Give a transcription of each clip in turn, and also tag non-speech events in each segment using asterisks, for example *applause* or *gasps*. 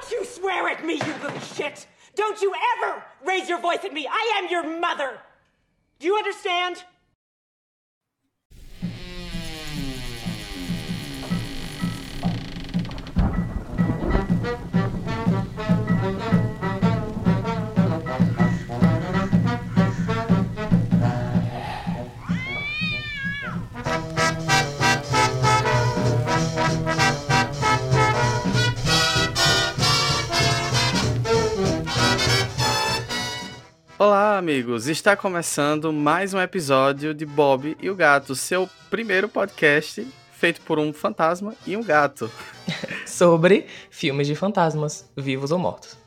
Don't you swear at me, you little shit! Don't you ever raise your voice at me! I am your mother! Do you understand? Olá, amigos! Está começando mais um episódio de Bob e o Gato, seu primeiro podcast feito por um fantasma e um gato. *laughs* Sobre filmes de fantasmas, vivos ou mortos.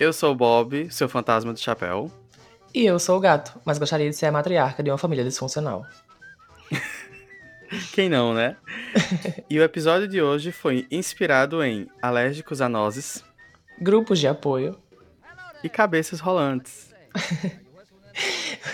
Eu sou o Bob, seu fantasma de chapéu. E eu sou o gato, mas gostaria de ser a matriarca de uma família disfuncional. *laughs* Quem não, né? *laughs* e o episódio de hoje foi inspirado em alérgicos a nozes, Grupos de apoio. E cabeças rolantes. *laughs*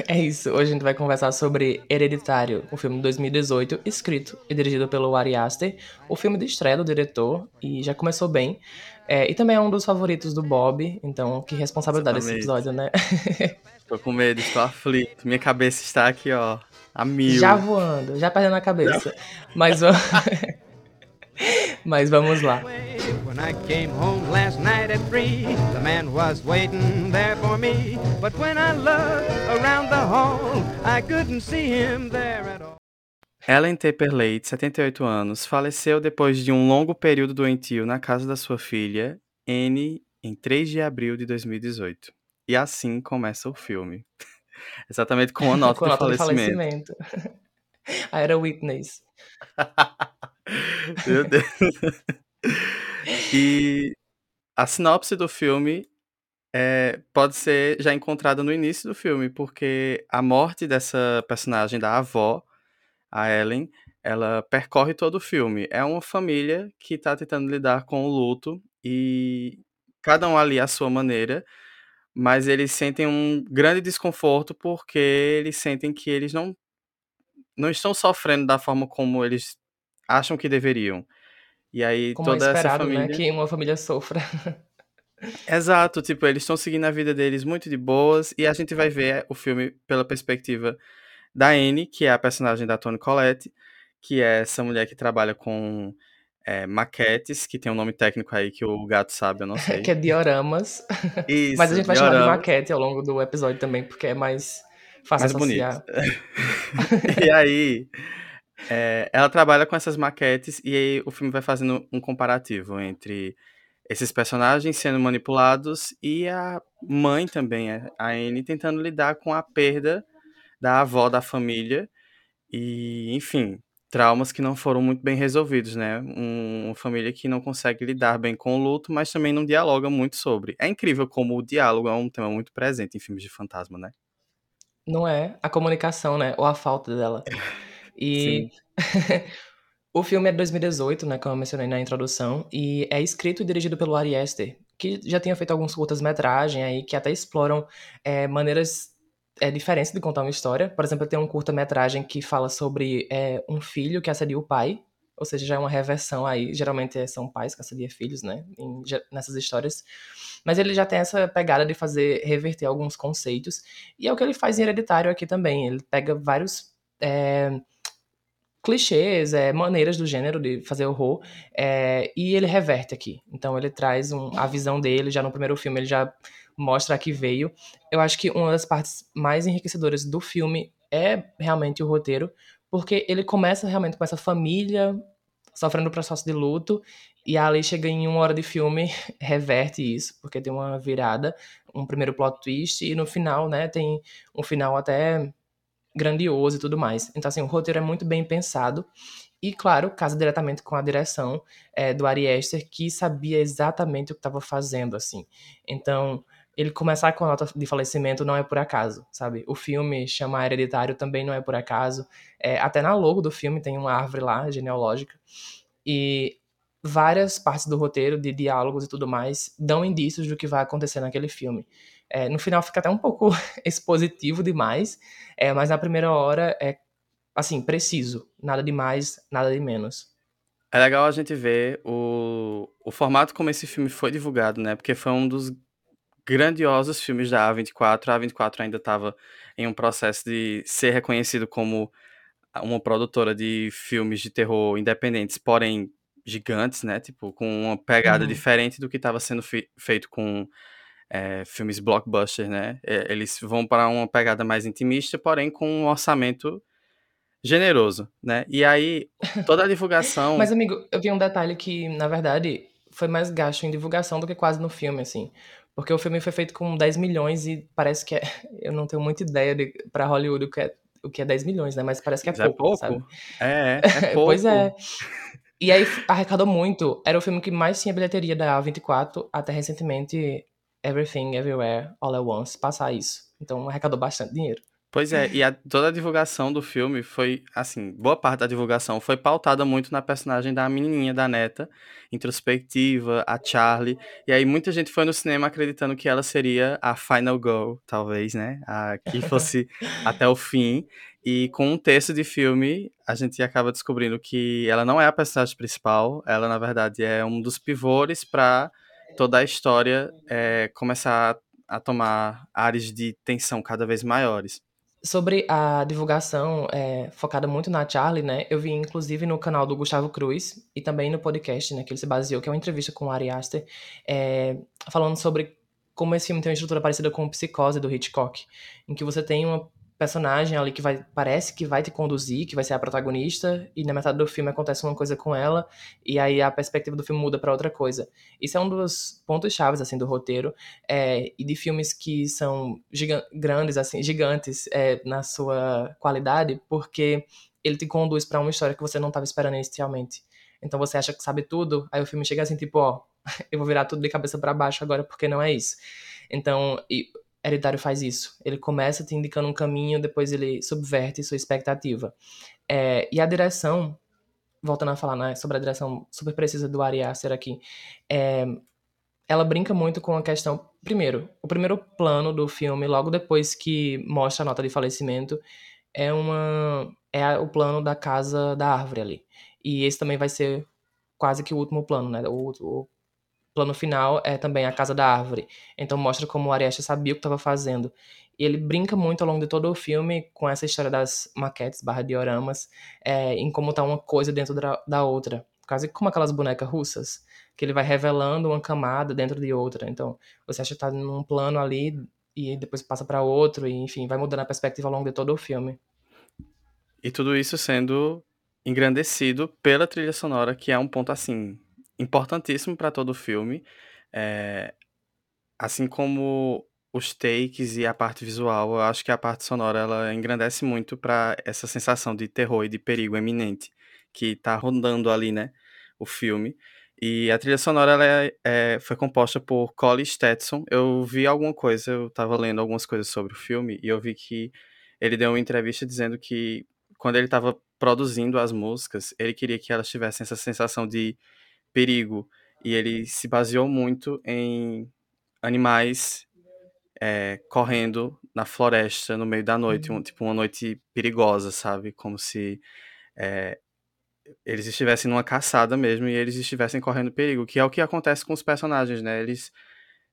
É isso, hoje a gente vai conversar sobre Hereditário, um filme de 2018, escrito e dirigido pelo Ari Aster, o filme de estreia do diretor, e já começou bem. É, e também é um dos favoritos do Bob, então que responsabilidade esse episódio, né? *laughs* Tô com medo, estou aflito. Minha cabeça está aqui, ó, a mil. Já voando, já perdendo a cabeça. Mas, *laughs* va- Mas vamos lá. When I came home last night at three, the man was waiting there for me. But when I looked around the hall, I couldn't see him there at all. Ellen Taper-Leigh, de 78 anos, faleceu depois de um longo período doentio na casa da sua filha, Anne, em 3 de abril de 2018. E assim começa o filme. *laughs* Exatamente com a nota, *laughs* Com a nota de falecimento. falecimento. *laughs* A era Witness. Meu Deus. E a sinopse do filme é, pode ser já encontrada no início do filme, porque a morte dessa personagem da avó, a Ellen, ela percorre todo o filme. É uma família que está tentando lidar com o luto e cada um ali à sua maneira, mas eles sentem um grande desconforto porque eles sentem que eles não não estão sofrendo da forma como eles acham que deveriam. E aí Como é toda essa esperado, família né? Que uma família sofra. *laughs* Exato, tipo, eles estão seguindo a vida deles muito de boas e a gente vai ver o filme pela perspectiva da Anne, que é a personagem da Toni Collette, que é essa mulher que trabalha com é, maquetes, que tem um nome técnico aí que o gato sabe, eu não *laughs* sei. que é dioramas. Isso, *laughs* Mas a gente vai chamar de diorama. maquete ao longo do episódio também, porque é mais fácil Mais bonito. associar. E aí, é, ela trabalha com essas maquetes e aí o filme vai fazendo um comparativo entre esses personagens sendo manipulados e a mãe também, a Anne, tentando lidar com a perda da avó da família e, enfim, traumas que não foram muito bem resolvidos, né? Um- uma família que não consegue lidar bem com o luto, mas também não dialoga muito sobre. É incrível como o diálogo é um tema muito presente em filmes de fantasma, né? Não é a comunicação, né? Ou a falta dela. *laughs* E *laughs* o filme é de 2018, né? Como eu mencionei na introdução. E é escrito e dirigido pelo Ari Aster, que já tinha feito alguns curtas-metragens aí que até exploram é, maneiras é, diferentes de contar uma história. Por exemplo, tem um curta-metragem que fala sobre é, um filho que assedia o pai. Ou seja, já é uma reversão aí. Geralmente são pais que assediam filhos, né? em nessas histórias. Mas ele já tem essa pegada de fazer reverter alguns conceitos. E é o que ele faz em Hereditário aqui também. Ele pega vários é, clichês, é, maneiras do gênero de fazer horror, é, e ele reverte aqui. Então ele traz um- a visão dele, já no primeiro filme ele já mostra que veio. Eu acho que uma das partes mais enriquecedoras do filme é realmente o roteiro, porque ele começa realmente com essa família sofrendo o processo de luto, e ali chega em uma hora de filme, *laughs* reverte isso, porque tem uma virada, um primeiro plot twist, e no final, né, tem um final até grandioso e tudo mais. Então, assim, o roteiro é muito bem pensado. E, claro, casa diretamente com a direção é, do Ari Aster, que sabia exatamente o que estava fazendo, assim. Então, ele começar com a nota de falecimento não é por acaso, sabe? O filme chama Hereditário também não é por acaso. É, até na logo do filme tem uma árvore lá, genealógica. E várias partes do roteiro, de diálogos e tudo mais, dão indícios do que vai acontecer naquele filme. É, no final fica até um pouco *laughs* expositivo demais, é, mas na primeira hora é, assim, preciso. Nada de mais, nada de menos. É legal a gente ver o, o formato como esse filme foi divulgado, né? Porque foi um dos grandiosos filmes da A24. A A24 ainda estava em um processo de ser reconhecido como uma produtora de filmes de terror independentes, porém gigantes, né? Tipo, com uma pegada Uhum. diferente do que estava sendo fe feito com é, filmes blockbuster, né? É, eles vão para uma pegada mais intimista, porém com um orçamento generoso, né? E aí, toda a divulgação. Mas, amigo, eu vi um detalhe que, na verdade, foi mais gasto em divulgação do que quase no filme, assim. Porque o filme foi feito com 10 milhões e parece que é. *laughs* Eu não tenho muita ideia de, pra Hollywood o que, é, o que é 10 milhões, né? Mas parece que é Mas pouco, sabe? É, é pouco. *laughs* pois é. E aí arrecadou muito. Era o filme que mais tinha bilheteria da A24 até recentemente Everything, Everywhere, All at Once passar isso. Então arrecadou bastante dinheiro. Pois é, e a, toda a divulgação do filme foi, assim, boa parte da divulgação foi pautada muito na personagem da menininha da neta, introspectiva, a Charlie, e aí muita gente foi no cinema acreditando que ela seria a final girl, talvez, né, a que *laughs* fosse até o fim, e com um texto de filme, a gente acaba descobrindo que ela não é a personagem principal, ela, na verdade, é um dos pivôs para toda a história é, começar a tomar áreas de tensão cada vez maiores. Sobre a divulgação é, focada muito na Charlie, né? Eu vi inclusive no canal do Gustavo Cruz e também no podcast, né? Que ele se baseou, que é uma entrevista com o Ari Aster, é, falando sobre como esse filme tem uma estrutura parecida com o Psicose do Hitchcock, em que você tem uma personagem ali que vai parece que vai te conduzir, que vai ser a protagonista, e na metade do filme acontece uma coisa com ela, e aí a perspectiva do filme muda para outra coisa. Isso é um dos pontos chaves assim do roteiro é, e de filmes que são grandes assim, gigantes é, na sua qualidade, porque ele te conduz para uma história que você não estava esperando inicialmente. Então você acha que sabe tudo, aí o filme chega assim tipo, ó, *laughs* eu vou virar tudo de cabeça para baixo agora porque não é isso. Então, e, Hereditário faz isso. Ele começa te indicando um caminho, depois ele subverte sua expectativa. É, e a direção, voltando a falar né, sobre a direção super precisa do Ari Aster aqui, é, ela brinca muito com a questão. Primeiro, o primeiro plano do filme, logo depois que mostra a nota de falecimento, é uma é o plano da casa da árvore ali. E esse também vai ser quase que o último plano, né? O, o plano final é também a casa da árvore. Então mostra como o Arieste sabia o que estava fazendo. E ele brinca muito ao longo de todo o filme com essa história das maquetes barra dioramas, é, em como tá uma coisa dentro da, da outra. Quase como aquelas bonecas russas, que ele vai revelando uma camada dentro de outra. Então, você acha que tá num plano ali e depois passa para outro, e enfim, vai mudando a perspectiva ao longo de todo o filme. E tudo isso sendo engrandecido pela trilha sonora, que é um ponto assim importantíssimo para todo o filme. É, assim como os takes e a parte visual, eu acho que a parte sonora ela engrandece muito para essa sensação de terror e de perigo eminente que tá rondando ali, né, o filme. E a trilha sonora ela é, é, foi composta por Collie Stetson. Eu vi alguma coisa, eu estava lendo algumas coisas sobre o filme e eu vi que ele deu uma entrevista dizendo que quando ele estava produzindo as músicas, ele queria que elas tivessem essa sensação de perigo. E ele se baseou muito em animais é, correndo na floresta no meio da noite, Uhum. um, tipo uma noite perigosa, sabe? Como se é, eles estivessem numa caçada mesmo e eles estivessem correndo perigo, que é o que acontece com os personagens, né? Eles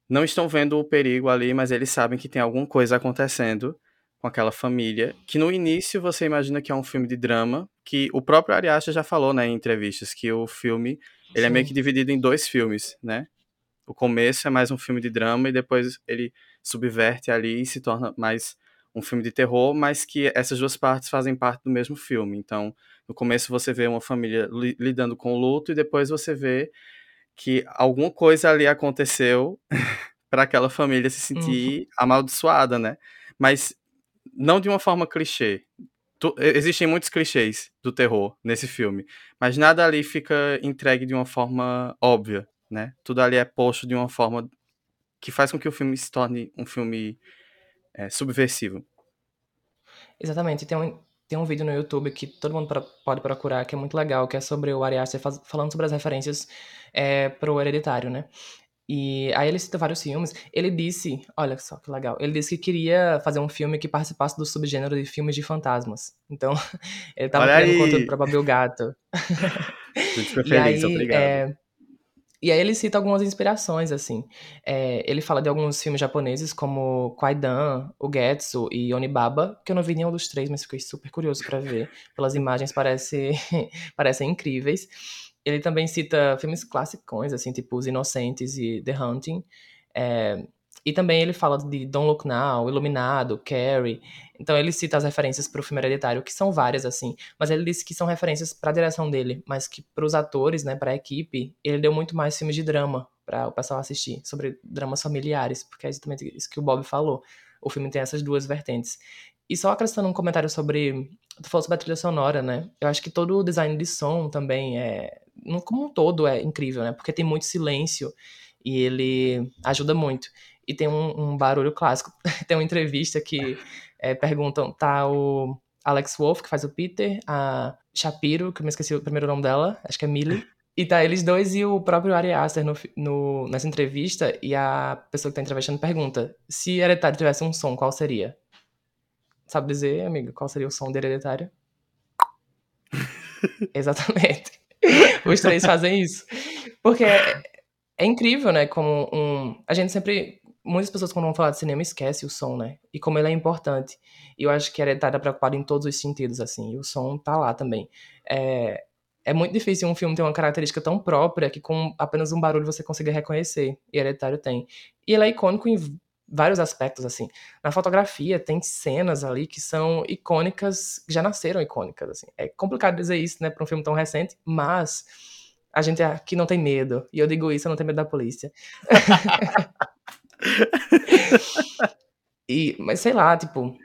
não estão vendo o perigo ali, mas eles sabem que tem alguma coisa acontecendo com aquela família, que no início você imagina que é um filme de drama, que o próprio Ari Aster já falou, né, em entrevistas, que o filme, ele é meio que dividido em dois filmes, né? O começo é mais um filme de drama e depois ele subverte ali e se torna mais um filme de terror, mas que essas duas partes fazem parte do mesmo filme. Então, no começo você vê uma família li lidando com o luto e depois você vê que alguma coisa ali aconteceu *laughs* para aquela família se sentir uhum. amaldiçoada, né? Mas não de uma forma clichê. Tu, existem muitos clichês do terror nesse filme, mas nada ali fica entregue de uma forma óbvia, né? Tudo ali é posto de uma forma que faz com que o filme se torne um filme é, subversivo. Exatamente. Tem um, tem um vídeo no YouTube que todo mundo pode procurar, que é muito legal, que é sobre o Ari Aster falando sobre as referências é, pro Hereditário, né? E aí ele cita vários filmes. Ele disse, olha só que legal, ele disse que queria fazer um filme que participasse do subgênero de filmes de fantasmas. Então, *laughs* ele tava Olha criando conteúdo pra Babil Gato. *laughs* Muito fica E aí, obrigado. é, e aí ele cita algumas inspirações, assim. É, ele fala de alguns filmes japoneses, como Kwaidan, O Getsu e Onibaba, que eu não vi nenhum dos três, mas fiquei super curioso pra ver. Pelas imagens parece, *laughs* parecem incríveis. Ele também cita filmes classicões, assim, tipo Os Inocentes e The Hunting. É, e também ele fala de Don't Look Now, Iluminado, Carrie. Então ele cita as referências pro filme hereditário, que são várias, assim. Mas ele disse que são referências pra direção dele, mas que pros atores, né, pra equipe, ele deu muito mais filmes de drama para o pessoal assistir, sobre dramas familiares, porque é exatamente isso que o Bob falou. O filme tem essas duas vertentes. E só acrescentando um comentário sobre. Tu falou sobre a trilha sonora, né? Eu acho que todo o design de som também é. No- Como um todo é incrível, né? Porque tem muito silêncio e ele ajuda muito. E tem um, um barulho clássico. *laughs* tem uma entrevista que é, perguntam: tá o Alex Wolff, que faz o Peter, a Shapiro, que eu me esqueci o primeiro nome dela, acho que é Millie. E tá eles dois e o próprio Ari Aster no, no- nessa entrevista, e a pessoa que tá entrevistando pergunta: se Hereditário tivesse um som, qual seria? Sabe dizer, amigo, qual seria o som de Hereditário? *laughs* Exatamente. *laughs* Os três fazem isso. Porque é, é incrível, né? Como um. A gente sempre. Muitas pessoas, quando vão falar de cinema, esquecem o som, né? E como ele é importante. E eu acho que Hereditário tá preocupado em todos os sentidos, assim. E o som tá lá também. É, é muito difícil um filme ter uma característica tão própria que com apenas um barulho você consiga reconhecer. E Hereditário tem. E ele é icônico em vários aspectos, assim. Na fotografia tem cenas ali que são icônicas, que já nasceram icônicas, assim. É complicado dizer isso, né, para um filme tão recente, mas a gente aqui não tem medo. E eu digo isso, eu não tenho medo da polícia. *laughs* e, mas sei lá, tipo,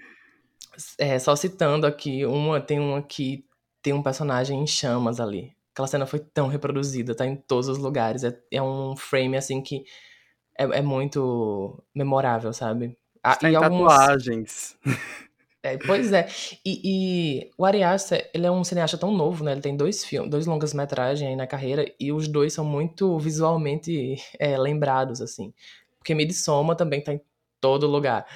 é, só citando aqui, uma tem uma que tem um personagem em chamas ali. Aquela cena foi tão reproduzida, tá em todos os lugares. É, é um frame, assim, que é, é muito memorável, sabe? Ah, Está e em alguns- tatuagens. é, pois é. E, e o Ari Aster, ele é um cineasta tão novo, né? Ele tem dois filmes, dois longas-metragens aí na carreira, e os dois são muito visualmente é, lembrados, assim. Porque Midsommar também tá em todo lugar.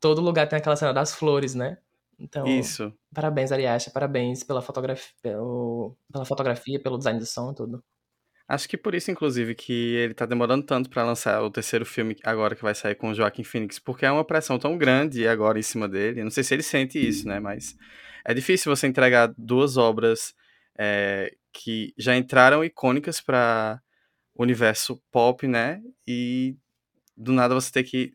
Todo lugar tem aquela cena das flores, né? Então, Isso. parabéns, Ari Aster, parabéns pela fotografia, pelo, pela fotografia, pelo design do som e tudo. Acho que por isso, inclusive, que ele tá demorando tanto pra lançar o terceiro filme agora que vai sair com o Joaquim Phoenix, porque é uma pressão tão grande agora em cima dele. Não sei se ele sente isso, né? Mas é difícil você entregar duas obras é, que já entraram icônicas para o universo pop, né? E do nada você ter que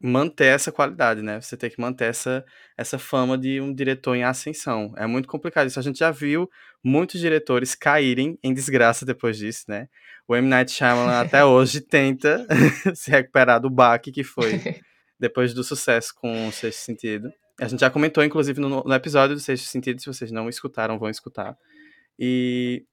manter essa qualidade, né? Você tem que manter essa, essa fama de um diretor em ascensão. É muito complicado isso. A gente já viu muitos diretores caírem em desgraça depois disso, né? O M. Night Shyamalan *laughs* até hoje tenta *laughs* se recuperar do baque que foi *laughs* depois do sucesso com o Sexto Sentido. A gente já comentou, inclusive, no, no episódio do Sexto Sentido, se vocês não escutaram, vão escutar. E...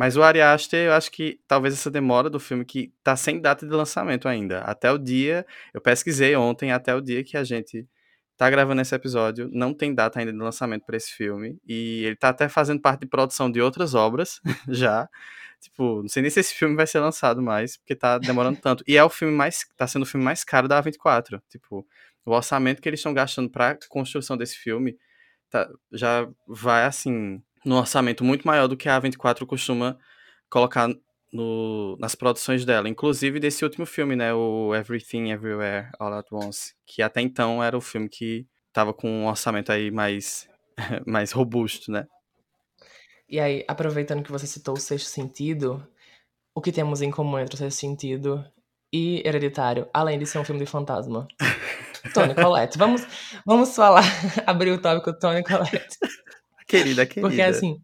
Mas o Ari Aster, eu acho que talvez essa demora do filme que tá sem data de lançamento ainda. Até o dia, eu pesquisei ontem, até o dia que a gente tá gravando esse episódio, não tem data ainda de lançamento para esse filme. E ele tá até fazendo parte de produção de outras obras *laughs* já. Tipo, não sei nem se esse filme vai ser lançado mais, porque tá demorando tanto. E é o filme mais. tá sendo o filme mais caro da A24. Tipo, o orçamento que eles estão gastando pra construção desse filme tá, já vai assim. Num orçamento muito maior do que a A24 costuma colocar no, nas produções dela. Inclusive desse último filme, né? O Everything Everywhere All at Once. Que até então era o filme que tava com um orçamento aí mais, *laughs* mais robusto, né? E aí, aproveitando que você citou o sexto sentido, o que temos em comum entre o sexto sentido e Hereditário, além de ser um filme de fantasma? *laughs* Tony Collette. Vamos, vamos falar, *laughs* abrir o tópico Tony Collette. Querida, *laughs* querida. Porque, assim,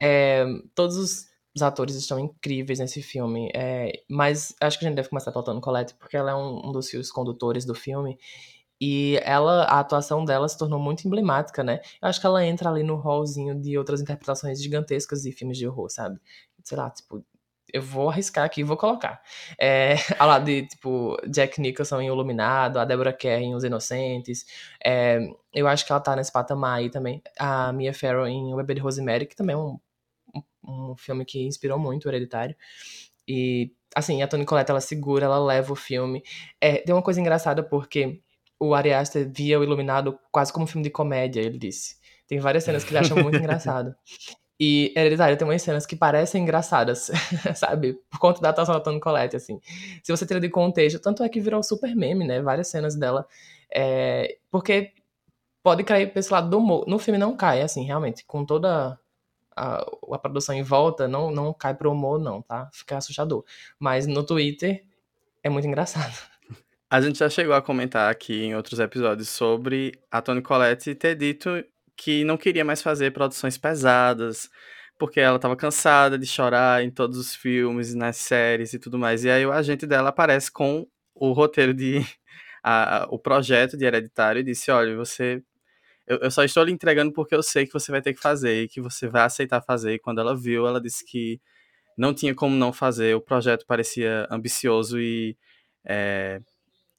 é, todos os, os atores estão incríveis nesse filme. é, mas acho que a gente deve começar pela Toni Collette, porque ela é um, um dos fios condutores do filme. E ela, a atuação dela se tornou muito emblemática, né? Eu acho que ela entra ali no hallzinho de outras interpretações gigantescas de filmes de horror, sabe? Sei lá, tipo, eu vou arriscar aqui e vou colocar. É, *laughs* ao lado de, tipo, Jack Nicholson em Iluminado, a Deborah Kerr em Os Inocentes. É, eu acho que ela tá nesse patamar aí também. A Mia Farrow em O Bebê de Rosemary, que também é um, um, um filme que inspirou muito o Hereditário. E, assim, a Toni Collette, ela segura, ela leva o filme. É, tem uma coisa engraçada porque o Ari Aster via o Iluminado quase como um filme de comédia, ele disse. Tem várias cenas que ele acha muito *laughs* engraçado. E Hereditário tem umas cenas que parecem engraçadas, *laughs* sabe? Por conta da atuação da Toni Collette, assim. Se você tira de contexto, tanto é que virou super meme, né? Várias cenas dela. É... Porque pode cair pra esse lado do humor. No filme não cai, assim, realmente. Com toda a, a produção em volta, não, não cai pro humor, não, tá? Fica assustador. Mas no Twitter é muito engraçado. *laughs* A gente já chegou a comentar aqui em outros episódios sobre a Toni Collette ter dito que não queria mais fazer produções pesadas, porque ela estava cansada de chorar em todos os filmes, nas séries e tudo mais. E aí o agente dela aparece com o roteiro de. *laughs* A, o projeto de Hereditário e disse: olha, você eu, eu, só estou lhe entregando porque eu sei que você vai ter que fazer e que você vai aceitar fazer. E quando ela viu, ela disse que não tinha como não fazer. O projeto parecia ambicioso e é,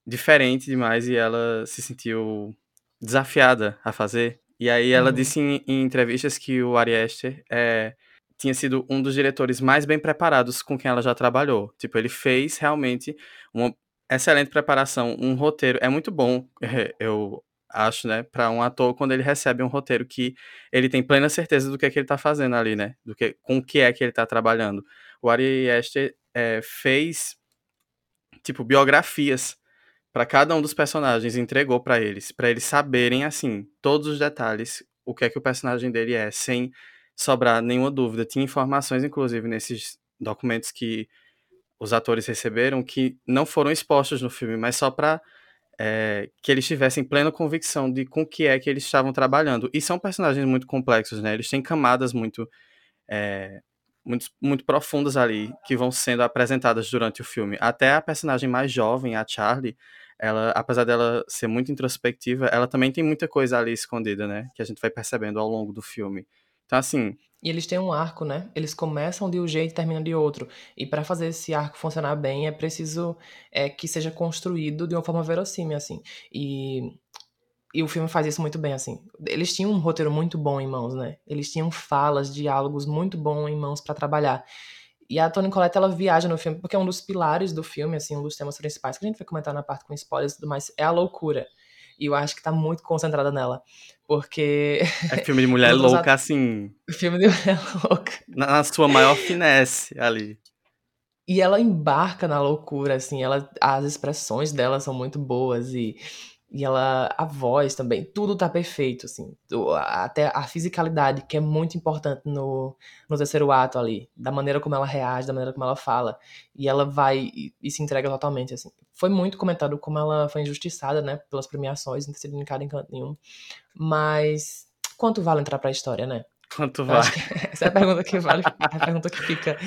diferente demais e ela se sentiu desafiada a fazer. E aí ela uhum. disse em, em, entrevistas que o Ari Aster é, tinha sido um dos diretores mais bem preparados com quem ela já trabalhou. Tipo, ele fez realmente uma excelente preparação, um roteiro. É muito bom, *laughs* eu acho, né, para um ator quando ele recebe um roteiro que ele tem plena certeza do que é que ele tá fazendo ali, né, do que com o que é que ele tá trabalhando. O Ari Aster é, fez tipo biografias para cada um dos personagens, entregou para eles, para eles saberem assim todos os detalhes, o que é que o personagem dele é, sem sobrar nenhuma dúvida. Tinha informações inclusive nesses documentos que os atores receberam que não foram expostos no filme, mas só para é, que eles tivessem plena convicção de com que é que eles estavam trabalhando. E são personagens muito complexos, né? Eles têm camadas muito, é, muito, muito profundas ali que vão sendo apresentadas durante o filme. Até a personagem mais jovem, a Charlie, ela, apesar dela ser muito introspectiva, ela também tem muita coisa ali escondida, né? Que a gente vai percebendo ao longo do filme. Então, assim, e eles têm um arco, né? Eles começam de um jeito e terminam de outro. E para fazer esse arco funcionar bem, é preciso é, que seja construído de uma forma verossímil, assim. E, e o filme faz isso muito bem, assim. Eles tinham um roteiro muito bom em mãos, né? Eles tinham falas, diálogos muito bons em mãos para trabalhar. E a Toni Collette, ela viaja no filme, porque é um dos pilares do filme, assim, um dos temas principais, que a gente vai comentar na parte com spoilers e tudo mais, é a loucura. E eu acho que tá muito concentrada nela. Porque. É filme de mulher *laughs* louca, assim. *laughs* Filme de mulher louca. Na, na sua maior finesse ali. E ela embarca na loucura, assim, ela, as expressões dela são muito boas e e ela, a voz também, tudo tá perfeito, assim. Até a fisicalidade, que é muito importante no, no terceiro ato ali. Da maneira como ela reage, da maneira como ela fala. E ela vai e, e se entrega totalmente, assim. Foi muito comentado como ela foi injustiçada, né? Pelas premiações, não ter sido indicada em canto nenhum. Mas quanto vale entrar pra história, né? Quanto vale? *laughs* Essa é a pergunta que vale, a pergunta que fica.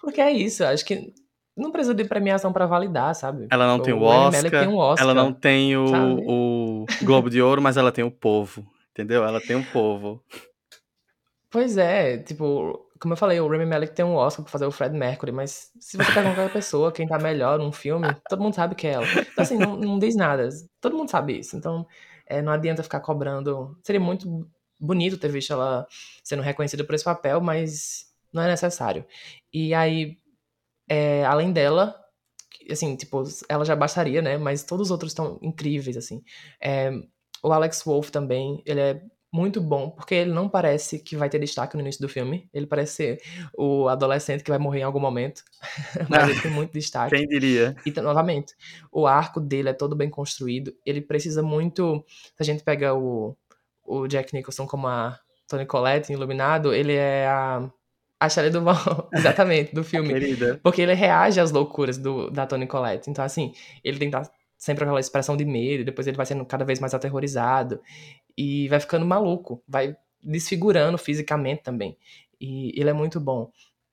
Porque é isso, acho que não precisa de premiação para validar, sabe? Ela não o tem o Oscar, tem um Oscar, ela não tem o, o Globo de Ouro, mas ela tem o povo, entendeu? Ela tem o povo. Pois é, tipo, como eu falei, o Remy Malek tem um Oscar pra fazer o Fred Mercury, mas se você pegar qualquer pessoa, quem tá melhor num filme, todo mundo sabe que é ela. Então, assim, não, não diz nada. Todo mundo sabe isso. Então, é, não adianta ficar cobrando. Seria muito bonito ter visto ela sendo reconhecida por esse papel, mas não é necessário. E aí, é, além dela, assim, tipo, ela já bastaria, né? Mas todos os outros estão incríveis, assim. É, o Alex Wolff também, ele é muito bom, porque ele não parece que vai ter destaque no início do filme. Ele parece ser o adolescente que vai morrer em algum momento. *laughs* Mas ele tem muito destaque. Quem diria? E, novamente, o arco dele é todo bem construído. Ele precisa muito. Se a gente pega o, o Jack Nicholson como a Tony Collette em Iluminado, ele é a a Shelley Duvall, *laughs* exatamente, do *laughs* filme. Querida. Porque ele reage às loucuras do, da Toni Collette. Então, assim, ele tem que estar sempre aquela expressão de medo, e depois ele vai sendo cada vez mais aterrorizado. E vai ficando maluco, vai desfigurando fisicamente também. E ele é muito bom.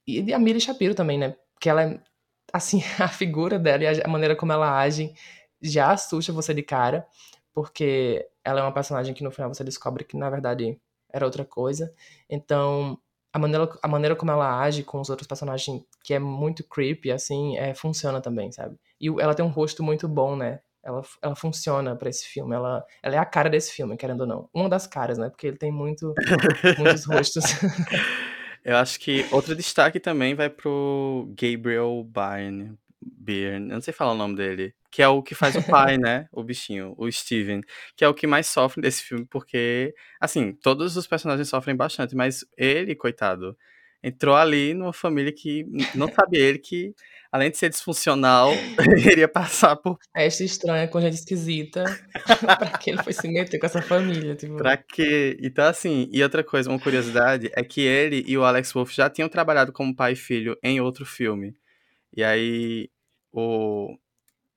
E a Millie Shapiro também, né? Que ela é, assim, *laughs* a figura dela e a maneira como ela age já assusta você de cara, porque ela é uma personagem que no final você descobre que na verdade era outra coisa. Então, a maneira, a maneira como ela age com os outros personagens, que é muito creepy, assim, é, funciona também, sabe? E ela tem um rosto muito bom, né? Ela, ela funciona para esse filme. Ela, ela é a cara desse filme, querendo ou não. Uma das caras, né? Porque ele tem muito, *laughs* muitos rostos. Eu acho que outro destaque também vai pro Gabriel Byrne. Byrne, eu não sei falar o nome dele. Que é o que faz o pai, né? O bichinho, o Steven. Que é o que mais sofre desse filme, porque, assim, todos os personagens sofrem bastante, mas ele, coitado, entrou ali numa família que não sabia ele que, além de ser disfuncional, *laughs* iria passar por. Esta estranha com gente esquisita. *laughs* pra que ele foi se meter com essa família? Tipo... Pra quê? Então, assim, e outra coisa, uma curiosidade, é que ele e o Alex Wolff já tinham trabalhado como pai e filho em outro filme. E aí, o.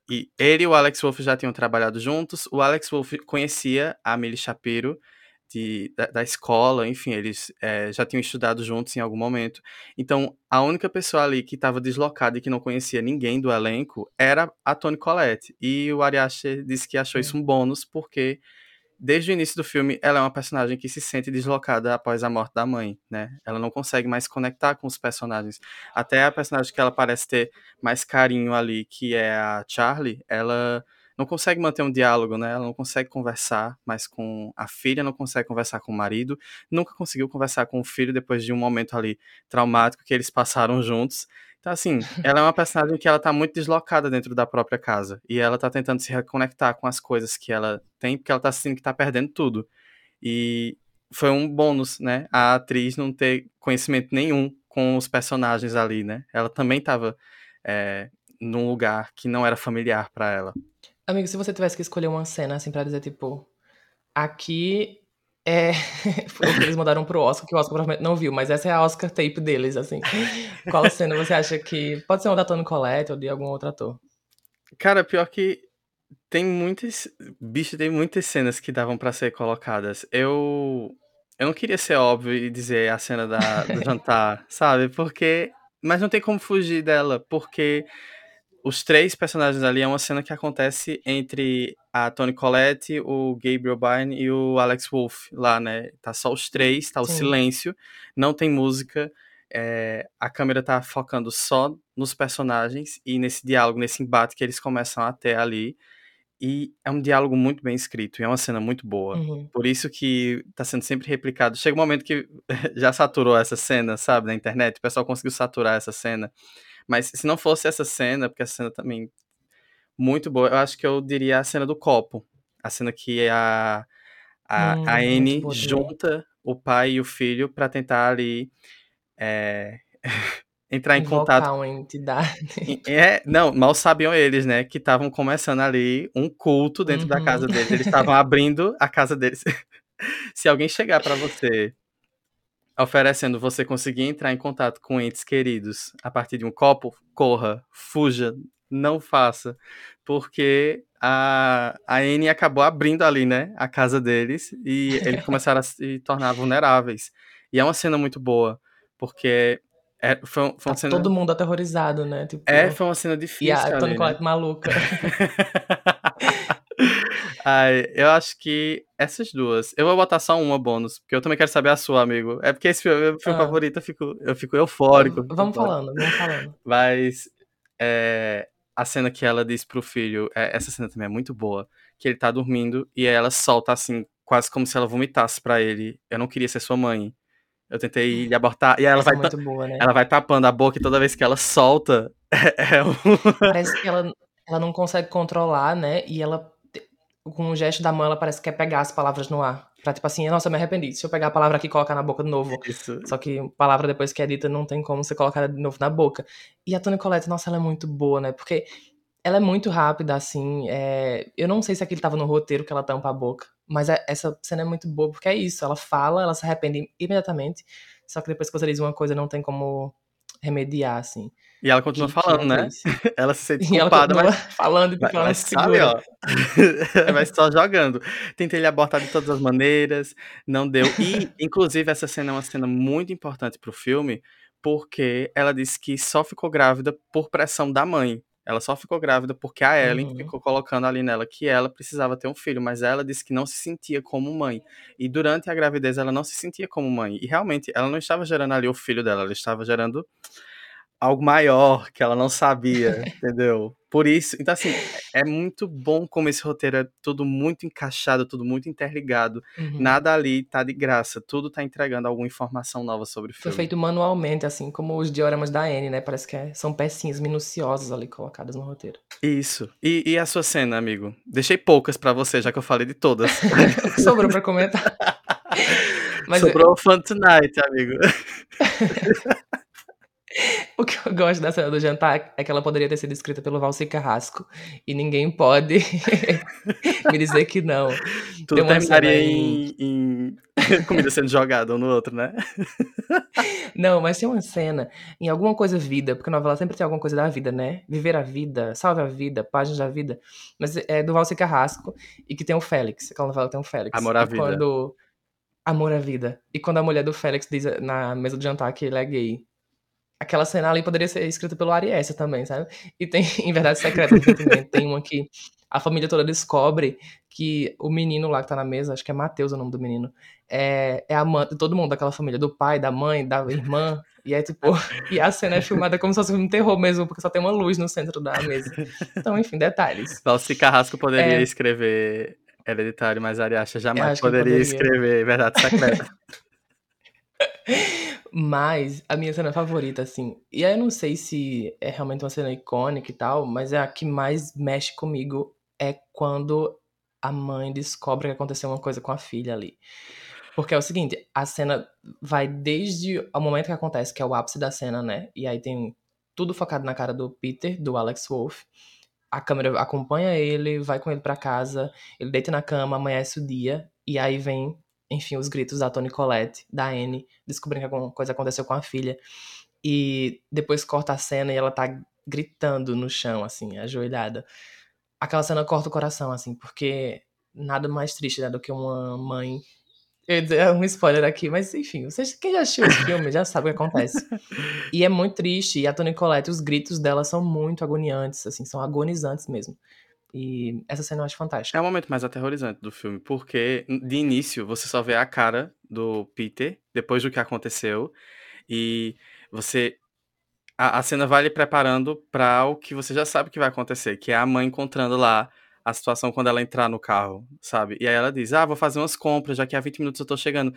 E ele e o Alex Wolff já tinham trabalhado juntos. O Alex Wolff conhecia a Millie Shapiro de, da, da, escola, enfim, eles é, já tinham estudado juntos em algum momento. Então, a única pessoa ali que estava deslocada e que não conhecia ninguém do elenco era a Toni Collette. E o Ari Aster disse que achou isso um bônus, porque desde o início do filme ela é uma personagem que se sente deslocada após a morte da mãe, né? Ela não consegue mais conectar com os personagens. Até a personagem que ela parece ter mais carinho ali, que é a Charlie, ela não consegue manter um diálogo, né? Ela não consegue conversar mais com a filha, não consegue conversar com o marido, nunca conseguiu conversar com o filho depois de um momento ali traumático que eles passaram juntos. Então, assim, *laughs* ela é uma personagem que ela tá muito deslocada dentro da própria casa. E ela tá tentando se reconectar com as coisas que ela tem, porque ela tá sentindo que tá perdendo tudo. E foi um bônus, né? A atriz não ter conhecimento nenhum com os personagens ali, né? Ela também tava é, num lugar que não era familiar para ela. Amigo, se você tivesse que escolher uma cena, assim, pra dizer, tipo, aqui é. *laughs* Foi o que eles mandaram pro Oscar, que o Oscar provavelmente não viu, mas essa é a Oscar tape deles, assim. Qual cena você acha que. Pode ser uma da Tony Collette ou de algum outro ator? Cara, pior que tem muitas. Bicho, tem muitas cenas que davam para ser colocadas. Eu. Eu não queria ser óbvio e dizer a cena da, do *laughs* jantar, sabe? Porque. Mas não tem como fugir dela, porque os três personagens ali é uma cena que acontece entre a Toni Collette, o Gabriel Byrne e o Alex Wolff lá, né? Tá só os três, tá o Sim. silêncio, não tem música, é, a câmera tá focando só nos personagens e nesse diálogo, nesse embate que eles começam a ter ali. E é um diálogo muito bem escrito, e é uma cena muito boa. Uhum. Por isso que tá sendo sempre replicado. Chega um momento que *laughs* já saturou essa cena, sabe, na internet, o pessoal conseguiu saturar essa cena. Mas se não fosse essa cena, porque a cena também muito boa, eu acho que eu diria a cena do copo. A cena que a, a, hum, a Anne junta o pai e o filho para tentar ali é, *laughs* entrar em Invocar contato. uma entidade. É, não, mal sabiam eles, né, que estavam começando ali um culto dentro uhum. da casa deles. Eles estavam abrindo a casa deles. *laughs* Se alguém chegar para você oferecendo você conseguir entrar em contato com entes queridos a partir de um copo, corra, fuja, não faça, porque a, a Anne acabou abrindo ali, né, a casa deles e eles *laughs* começaram a se tornar vulneráveis. E é uma cena muito boa, porque é, foi, foi uma tá cena... todo mundo aterrorizado, né? Tipo... É, foi uma cena difícil. E a Tony Collette né? maluca. *laughs* Ai, eu acho que essas duas. Eu vou botar só uma bônus, porque eu também quero saber a sua, amigo. É porque esse filme, meu filme ah. favorito, eu fico, eu fico eufórico. Vamos falando, vamos falando. *laughs* Mas é, a cena que ela diz pro filho, é, essa cena também é muito boa, que ele tá dormindo e ela solta assim, quase como se ela vomitasse para ele. Eu não queria ser sua mãe. Eu tentei lhe abortar. E ela vai, é boa, né? ela vai tapando a boca e toda vez que ela solta. *laughs* É, é um... Parece que ela, ela não consegue controlar, né? E ela com um gesto da mão, ela parece que quer pegar as palavras no ar. Pra tipo assim, nossa, eu me arrependi. Se eu pegar a palavra aqui e colocar na boca de novo. Isso. Só que palavra depois que é dita não tem como você colocar de novo na boca. E a Toni Collette, nossa, ela é muito boa, né? Porque ela é muito rápida, assim. É... Eu não sei se aquilo tava no roteiro que ela tampa a boca. Mas é, essa cena é muito boa, porque é isso. Ela fala, ela se arrepende imediatamente. Só que depois que você diz uma coisa, não tem como remediar, assim. E ela continua que, falando, que é né? *laughs* ela se sente culpada, mas. *laughs* Falando e falando mas, sabe, ó. *laughs* mas só jogando. Tentei lhe abortar de todas as maneiras, não deu. E, inclusive, essa cena é uma cena muito importante pro filme, porque ela disse que só ficou grávida por pressão da mãe. Ela só ficou grávida porque a Ellen uhum. ficou colocando ali nela que ela precisava ter um filho, mas ela disse que não se sentia como mãe. E durante a gravidez ela não se sentia como mãe. E realmente, ela não estava gerando ali o filho dela, ela estava gerando algo maior que ela não sabia, entendeu? Por isso, então assim, é muito bom como esse roteiro é tudo muito encaixado, tudo muito interligado. Uhum. Nada ali tá de graça, tudo tá entregando alguma informação nova sobre o Foi filme. feito manualmente, assim como os dioramas da Anne, né? Parece que é- são pecinhas minuciosas ali colocadas no roteiro. Isso. E, e a sua cena, amigo? Deixei poucas pra você, já que eu falei de todas. O *laughs* sobrou pra comentar? *laughs* Mas Sobrou Fun Tonight, amigo. *laughs* o que eu gosto da cena do jantar é que ela poderia ter sido escrita pelo Valci Carrasco. E ninguém pode *laughs* me dizer que não. Tudo terminaria em, em *laughs* comida sendo jogada um no outro, né? *laughs* Não, mas tem uma cena em alguma coisa vida, porque a novela sempre tem alguma coisa da vida, né? Viver a vida, salve a vida, páginas da vida. Mas é do Valci Carrasco e que tem o Félix. Aquela novela tem o Félix. Amor à Vida. Quando... Amor à vida. E quando a mulher do Félix diz na mesa do jantar que ele é gay. Aquela cena ali poderia ser escrita pelo Ariessa também, sabe? E tem, *laughs* em Verdade Secreta, tem uma que a família toda descobre que o menino lá que tá na mesa, acho que é Matheus o nome do menino, é, é amante de todo mundo daquela família, do pai, da mãe, da irmã. E é tipo. *laughs* E a cena é filmada como se fosse um terror mesmo, porque só tem uma luz no centro da mesa. Então, enfim, detalhes. Valci Carrasco poderia É. escrever Hereditário, mas Ariacha jamais poderia, poderia. escrever Verdade Secreta. *laughs* Mas a minha cena favorita, assim. E aí eu não sei se é realmente uma cena icônica e tal, mas é a que mais mexe comigo é quando a mãe descobre que aconteceu uma coisa com a filha ali. Porque é o seguinte, a cena vai desde o momento que acontece, que é o ápice da cena, né? E aí tem tudo focado na cara do Peter, do Alex Wolff. A câmera acompanha ele, vai com ele pra casa, ele deita na cama, amanhece o dia, e aí vem, enfim, os gritos da Toni Collette, da Anne, descobrindo que alguma coisa aconteceu com a filha. E depois corta a cena e ela tá gritando no chão, assim, ajoelhada. Aquela cena corta o coração, assim, porque nada mais triste né, do que uma mãe. Eu ia dizer é um spoiler aqui, mas enfim, vocês, quem já assistiu esse filme já sabe o que acontece. *laughs* E é muito triste, e a Toni Collette, os gritos dela são muito agoniantes, assim, são agonizantes mesmo. E essa cena eu acho fantástica. É o momento mais aterrorizante do filme, porque de início você só vê a cara do Peter depois do que aconteceu e você a, a cena vai lhe preparando para o que você já sabe que vai acontecer, que é a mãe encontrando lá a situação quando ela entrar no carro, sabe? E aí ela diz: "Ah, vou fazer umas compras, já que há 20 minutos eu tô chegando".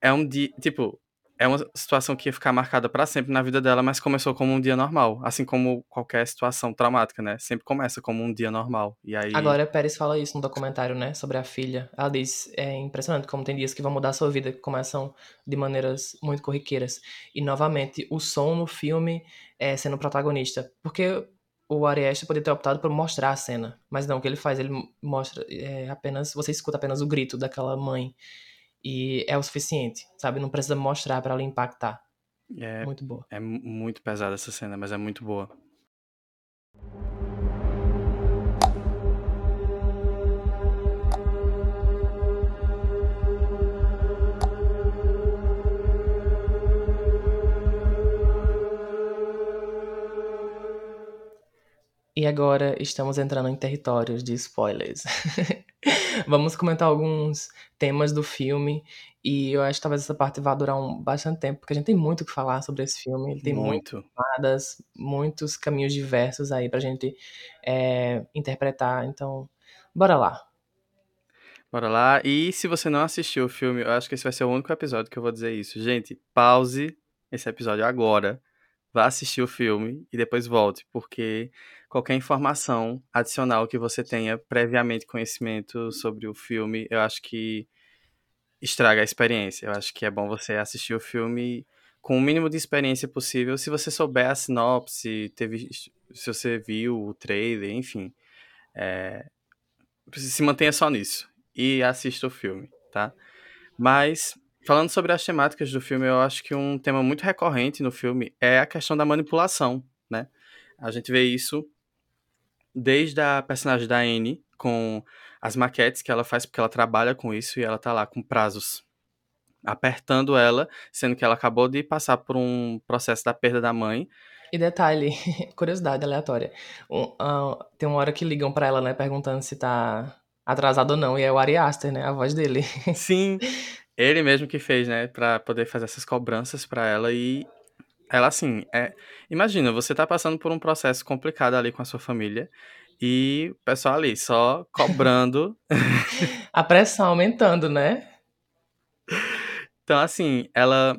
É um dia, tipo, é uma situação que ia ficar marcada para sempre na vida dela, mas começou como um dia normal, assim como qualquer situação traumática, né? Sempre começa como um dia normal. E aí A Glória Pérez fala isso no documentário, né, sobre a filha. Ela diz, é impressionante como tem dias que vão mudar a sua vida, que começam de maneiras muito corriqueiras. E, novamente, o som no filme é sendo protagonista. Porque o Ari Aster poderia ter optado por mostrar a cena. Mas não, o que ele faz, ele mostra é, apenas... Você escuta apenas o grito daquela mãe. E é o suficiente, sabe? Não precisa mostrar pra ela impactar. é, Muito boa. É mu- muito pesada essa cena, mas é muito boa. E agora estamos entrando em territórios de spoilers. *laughs* *laughs* Vamos comentar alguns temas do filme. E eu acho que talvez essa parte vá durar um, bastante tempo, porque a gente tem muito o que falar sobre esse filme. Ele tem muitas muito. camadas, muitos caminhos diversos aí pra gente é, interpretar. Então, bora lá. Bora lá. E se você não assistiu o filme, eu acho que esse vai ser o único episódio que eu vou dizer isso. Gente, pause esse episódio agora. Vá assistir o filme e depois volte, porque qualquer informação adicional que você tenha previamente conhecimento sobre o filme, eu acho que estraga a experiência. Eu acho que é bom você assistir o filme com o mínimo de experiência possível. Se você souber a sinopse, teve, se você viu o trailer, enfim. É, se mantenha só nisso e assista o filme, tá? Mas, falando sobre as temáticas do filme, eu acho que um tema muito recorrente no filme é a questão da manipulação, né? A gente vê isso desde a personagem da Anne, com as maquetes que ela faz, porque ela trabalha com isso e ela tá lá com prazos apertando ela, sendo que ela acabou de passar por um processo da perda da mãe. E detalhe, *laughs* curiosidade aleatória. Um, ah, tem uma hora que ligam pra ela, né, perguntando se tá atrasado ou não. E é o Ari Aster, né, a voz dele. Sim, *laughs* ele mesmo que fez, né, Pra poder fazer essas cobranças pra ela e Ela, assim, é... imagina, você tá passando por um processo complicado ali com a sua família e o pessoal ali só cobrando. *laughs* a pressão aumentando, né? Então, assim, ela,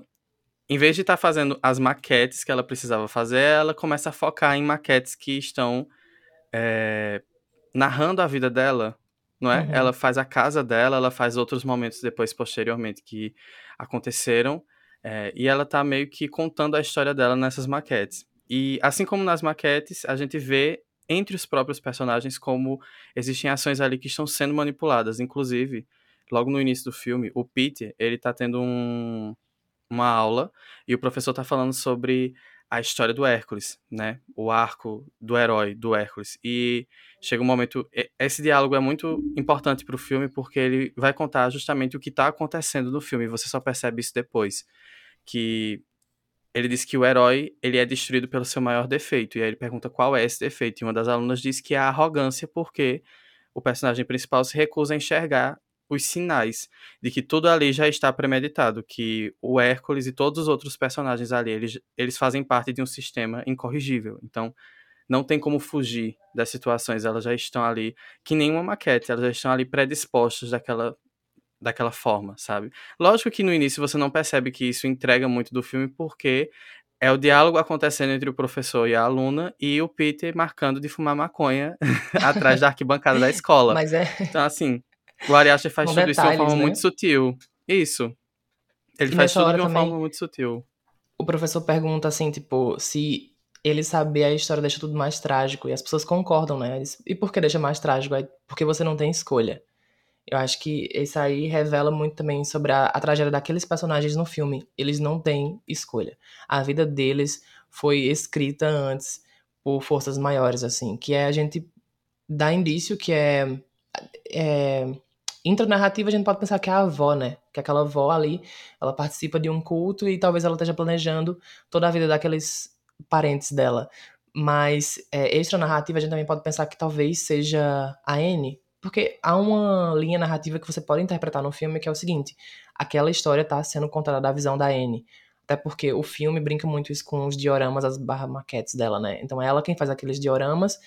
em vez de estar tá fazendo as maquetes que ela precisava fazer, ela começa a focar em maquetes que estão é, narrando a vida dela, não é? Uhum. Ela faz a casa dela, ela faz outros momentos depois, posteriormente, que aconteceram, é, e ela tá meio que contando a história dela nessas maquetes. E assim como nas maquetes, a gente vê entre os próprios personagens como existem ações ali que estão sendo manipuladas. Inclusive, logo no início do filme, o Peter, ele tá tendo um, uma aula e o professor tá falando sobre a história do Hércules, né? O arco do herói do Hércules. E chega um momento. Esse diálogo é muito importante para o filme porque ele vai contar justamente o que está acontecendo no filme. Você só percebe isso depois. Que ele diz que o herói ele é destruído pelo seu maior defeito. E aí ele pergunta qual é esse defeito. E uma das alunas diz que é a arrogância, porque o personagem principal se recusa a enxergar os sinais de que tudo ali já está premeditado, que o Hércules e todos os outros personagens ali, eles, eles fazem parte de um sistema incorrigível. Então, não tem como fugir das situações, elas já estão ali, que nem uma maquete, elas já estão ali predispostas daquela, daquela forma, sabe? Lógico que no início você não percebe que isso entrega muito do filme, porque é o diálogo acontecendo entre o professor e a aluna e o Peter marcando de fumar maconha *laughs* atrás da arquibancada da escola. Mas é. Então, assim, o Ari Aster faz tudo isso de uma forma né? muito sutil. Isso. Ele e faz tudo de uma também, forma muito sutil. O professor pergunta assim, tipo, se ele saber a história deixa tudo mais trágico. E as pessoas concordam, né? E por que deixa mais trágico? É porque você não tem escolha. Eu acho que isso aí revela muito também sobre a, a tragédia daqueles personagens no filme. Eles não têm escolha. A vida deles foi escrita antes por forças maiores, assim. Que é a gente dar indício que é, é intranarrativa a gente pode pensar que é a avó, né? Que aquela avó ali, ela participa de um culto e talvez ela esteja planejando toda a vida daqueles parentes dela. Mas é, a gente também pode pensar que talvez seja a Anne, porque há uma linha narrativa que você pode interpretar no filme que é o seguinte: aquela história está sendo contada da visão da Anne. Até porque o filme brinca muito isso com os dioramas, as barra maquetes dela, né? Então é ela quem faz aqueles dioramas.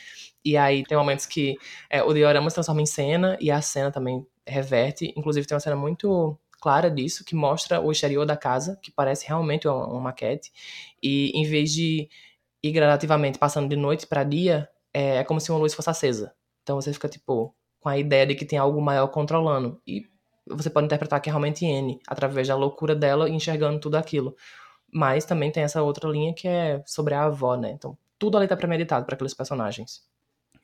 E aí tem momentos que é, o diorama se transforma em cena e a cena também reverte. Inclusive, tem uma cena muito clara disso, que mostra o exterior da casa, que parece realmente uma, uma maquete. E em vez de ir gradativamente passando de noite para dia, é, é como se uma luz fosse acesa. Então você fica, tipo, com a ideia de que tem algo maior controlando. E você pode interpretar que é realmente N, através da loucura dela enxergando tudo aquilo. Mas também tem essa outra linha que é sobre a avó, né? Então, tudo ali tá premeditado para aqueles personagens.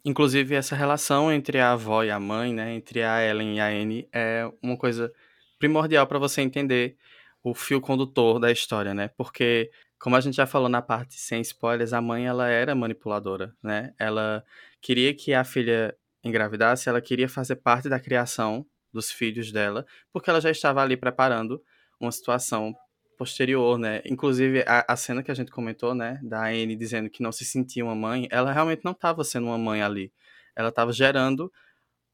Inclusive, essa relação entre a avó e a mãe, né, entre a Ellen e a Anne, é uma coisa primordial para você entender o fio condutor da história, né? Porque, como a gente já falou na parte sem spoilers, a mãe ela era manipuladora, né? Ela queria que a filha engravidasse, ela queria fazer parte da criação dos filhos dela, porque ela já estava ali preparando uma situação posterior, né? Inclusive, a, a, cena que a gente comentou, né, da Anne dizendo que não se sentia uma mãe, ela realmente não estava sendo uma mãe ali. Ela estava gerando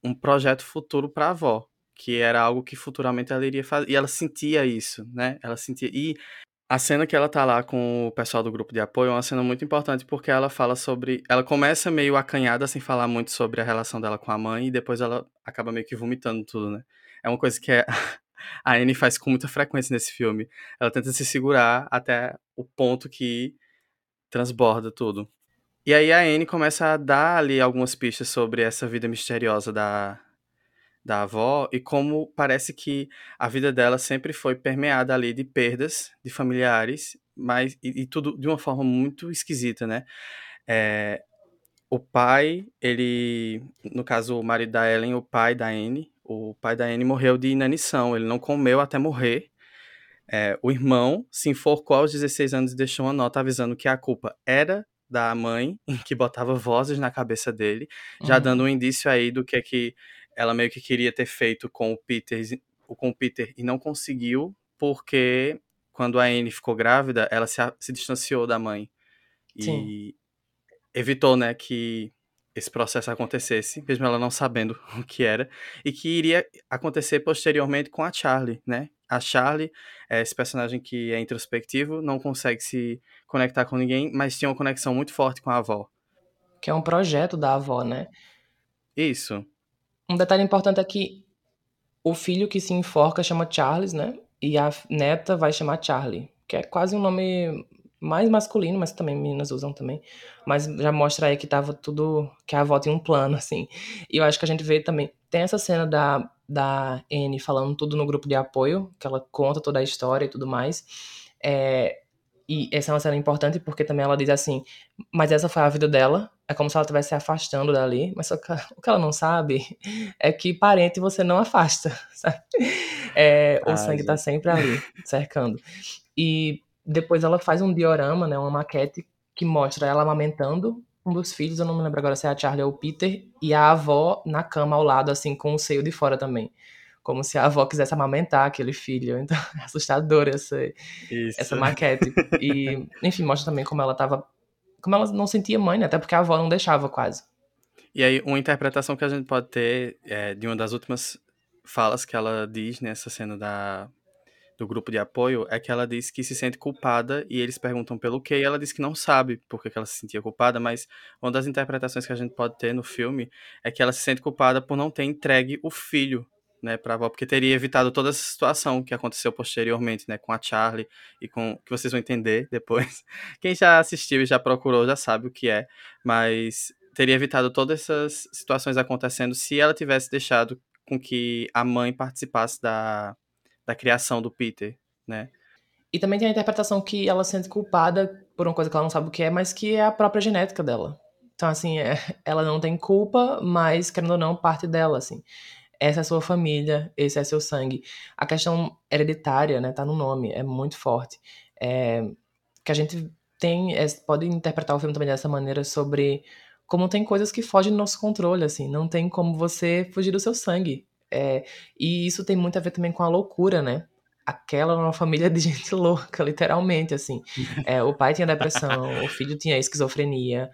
um projeto futuro para a avó, que era algo que futuramente ela iria fazer. E ela sentia isso, né? Ela sentia. E a cena que ela tá lá com o pessoal do grupo de apoio é uma cena muito importante porque ela fala sobre. Ela começa meio acanhada, sem falar muito sobre a relação dela com a mãe, e depois ela acaba meio que vomitando tudo, né? É uma coisa que é *laughs* a Anne faz com muita frequência nesse filme. Ela tenta se segurar até o ponto que transborda tudo. E aí a Anne começa a dar ali algumas pistas sobre essa vida misteriosa da, da avó e como parece que a vida dela sempre foi permeada ali de perdas de familiares, mas e, e tudo de uma forma muito esquisita, né? É, o pai, ele, no caso o marido da Ellen, o pai da Anne, o pai da Anne morreu de inanição, ele não comeu até morrer. É, o irmão se enforcou aos 16 anos e deixou uma nota avisando que a culpa era da mãe, *laughs* que botava vozes na cabeça dele, já uhum. dando um indício aí do que é que ela meio que queria ter feito com o Peter, com o Peter e não conseguiu, porque quando a Anne ficou grávida, ela se, se distanciou da mãe. E Sim. evitou, né, que esse processo acontecesse, mesmo ela não sabendo *laughs* o que era, e que iria acontecer posteriormente com a Charlie, né? A Charlie é esse personagem que é introspectivo, não consegue se conectar com ninguém, mas tinha uma conexão muito forte com a avó. Que é um projeto da avó, né? Isso. Um detalhe importante é que o filho que se enforca chama Charles, né? E a neta vai chamar Charlie, que é quase um nome mais masculino, mas também meninas usam também. Mas já mostra aí que tava tudo. que a avó tinha um plano, assim. E eu acho que a gente vê também. Tem essa cena da, da Anne falando tudo no grupo de apoio, que ela conta toda a história e tudo mais. É, e essa é uma cena importante porque também ela diz assim: mas essa foi a vida dela. É como se ela estivesse se afastando dali. Mas que, o que ela não sabe é que parente você não afasta, *laughs* sabe? É, o sangue tá sempre ali, cercando. E depois ela faz um diorama, né, uma maquete que mostra ela amamentando um dos filhos, eu não me lembro agora se é a Charlie ou o Peter, e a avó na cama ao lado, assim, com o seio de fora também. Como se a avó quisesse amamentar aquele filho. Então, *laughs* é assustador essa, essa maquete. E, enfim, mostra também como ela tava. Como ela não sentia mãe, né? Até porque a avó não deixava quase. E aí, uma interpretação que a gente pode ter é, de uma das últimas falas que ela diz nessa cena da, do grupo de apoio é que ela diz que se sente culpada e eles perguntam pelo que e ela diz que não sabe por que ela se sentia culpada, mas uma das interpretações que a gente pode ter no filme é que ela se sente culpada por não ter entregue o filho né, para avó, porque teria evitado toda essa situação que aconteceu posteriormente, né, com a Charlie e com que vocês vão entender *laughs* depois. Quem já assistiu e já procurou já sabe o que é, mas teria evitado todas essas situações acontecendo se ela tivesse deixado com que a mãe participasse da da criação do Peter, né? E também tem a interpretação que ela se sente culpada por uma coisa que ela não sabe o que é, mas que é a própria genética dela. Então, assim, é, *laughs* ela não tem culpa, mas, querendo ou não, parte dela, assim. Essa é a sua família, esse é seu sangue. A questão hereditária, né, tá no nome, é muito forte. É, que a gente tem, é, pode interpretar o filme também dessa maneira sobre como tem coisas que fogem do nosso controle, assim. Não tem como você fugir do seu sangue. É, e isso tem muito a ver também com a loucura, né? Aquela era uma família de *laughs* gente louca, literalmente, assim. É, o pai tinha depressão, o filho tinha esquizofrenia.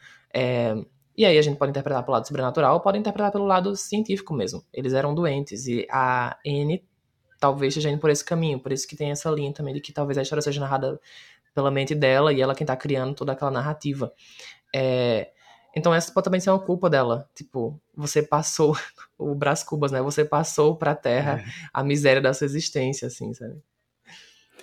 E aí a gente pode interpretar pelo lado sobrenatural, ou pode interpretar pelo lado científico mesmo. Eles eram doentes. E a N talvez esteja indo por esse caminho. Por isso que tem essa linha também de que talvez a história seja narrada pela mente dela e ela quem tá criando toda aquela narrativa. É, então essa pode também ser uma culpa dela. Tipo, você passou *laughs* o Brás Cubas, né? Você passou pra terra é. a miséria da sua existência, assim, sabe?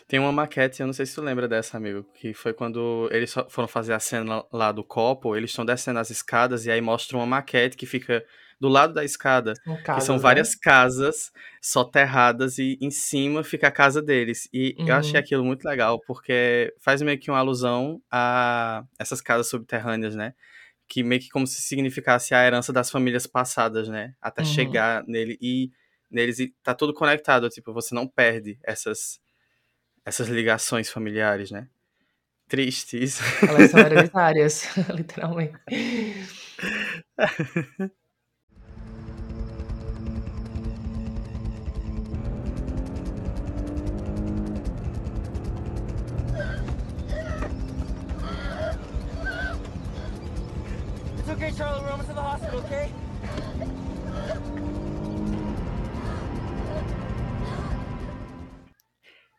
Tem uma maquete, eu não sei se tu lembra dessa, amigo, que foi quando eles foram fazer a cena lá do copo, eles estão descendo as escadas e aí mostra uma maquete que fica do lado da escada, um que são várias né? casas soterradas e em cima fica a casa deles. E uhum. eu achei uhum. aquilo muito legal, porque faz meio que uma alusão a essas casas subterrâneas, né? que meio que como se significasse a herança das famílias passadas, né? Até uhum. chegar nele e neles e tá tudo conectado, tipo, você não perde essas essas ligações familiares, né? Tristes. Elas são *laughs* hereditárias, *laughs* literalmente. okay, Charlie. We're almost to the hospital, okay?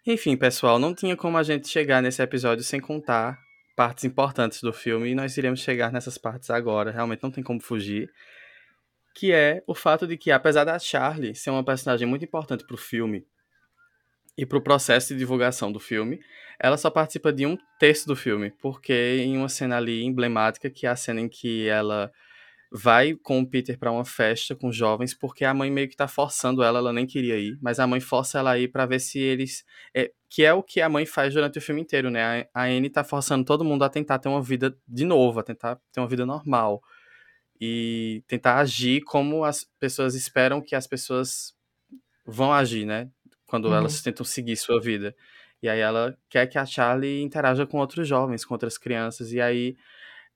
Enfim, pessoal, não tinha como a gente chegar nesse episódio sem contar partes importantes do filme e nós iremos chegar nessas partes agora. Realmente não tem como fugir. Que é o fato de que, apesar da Charlie ser uma personagem muito importante para o filme e para o processo de divulgação do filme, ela só participa de um terço do filme, porque em uma cena ali emblemática, que é a cena em que ela vai com o Peter para uma festa com jovens, porque a mãe meio que tá forçando ela, ela nem queria ir, mas a mãe força ela a ir para ver se eles. É, que é o que a mãe faz durante o filme inteiro, né? A, a Anne tá forçando todo mundo a tentar ter uma vida de novo, a tentar ter uma vida normal. E tentar agir como as pessoas esperam que as pessoas vão agir, né? Quando uhum. elas tentam seguir sua vida. E aí ela quer que a Charlie interaja com outros jovens, com outras crianças. E aí,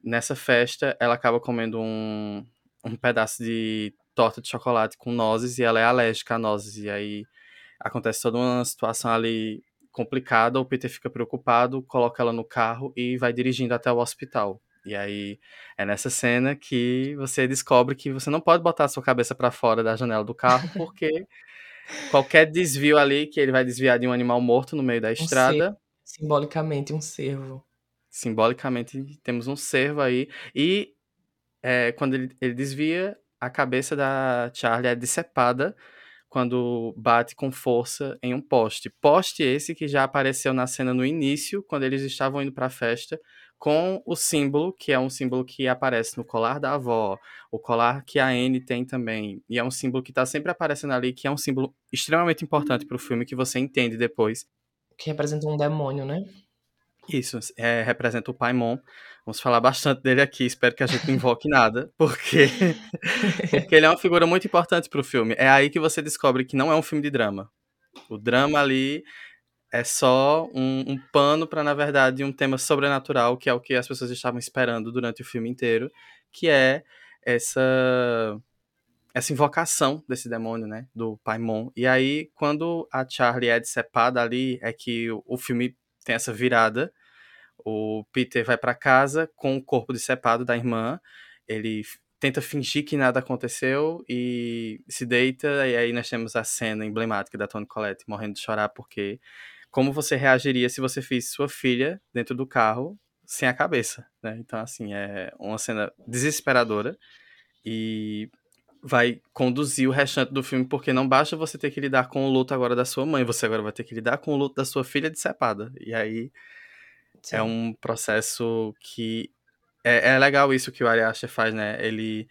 nessa festa, ela acaba comendo um, um pedaço de torta de chocolate com nozes e ela é alérgica a nozes. E aí acontece toda uma situação ali complicada. O Peter fica preocupado, coloca ela no carro e vai dirigindo até o hospital. E aí é nessa cena que você descobre que você não pode botar a sua cabeça para fora da janela do carro, *laughs* porque qualquer desvio ali, que ele vai desviar de um animal morto no meio da estrada. Um simbolicamente, um cervo. Simbolicamente, temos um cervo aí. E é, quando ele, ele desvia, a cabeça da Charlie é decepada quando bate com força em um poste. Poste esse que já apareceu na cena no início, quando eles estavam indo para a festa, com o símbolo, que é um símbolo que aparece no colar da avó, o colar que a Anne tem também, e é um símbolo que está sempre aparecendo ali, que é um símbolo extremamente importante para o filme, que você entende depois. Que representa um demônio, né? Isso, é, representa o Paimon. Vamos falar bastante dele aqui, espero que a gente não invoque *laughs* nada, porque, *laughs* porque ele é uma figura muito importante para o filme. É aí que você descobre que não é um filme de drama. O drama ali é só um, um pano para, na verdade, um tema sobrenatural, que é o que as pessoas estavam esperando durante o filme inteiro, que é essa essa invocação desse demônio, né, do Paimon. E aí, quando a Charlie é decepada ali, é que o, o filme tem essa virada. O Peter vai para casa com o corpo decepado da irmã. Ele tenta fingir que nada aconteceu e se deita. E aí nós temos a cena emblemática da Toni Collette morrendo de chorar porque como você reagiria se você visse sua filha dentro do carro sem a cabeça, né? Então, assim, é uma cena desesperadora e vai conduzir o restante do filme, porque não basta você ter que lidar com o luto agora da sua mãe, você agora vai ter que lidar com o luto da sua filha decepada. E aí Sim. é um processo que é, é, legal isso que o Ari Aster faz, né? Ele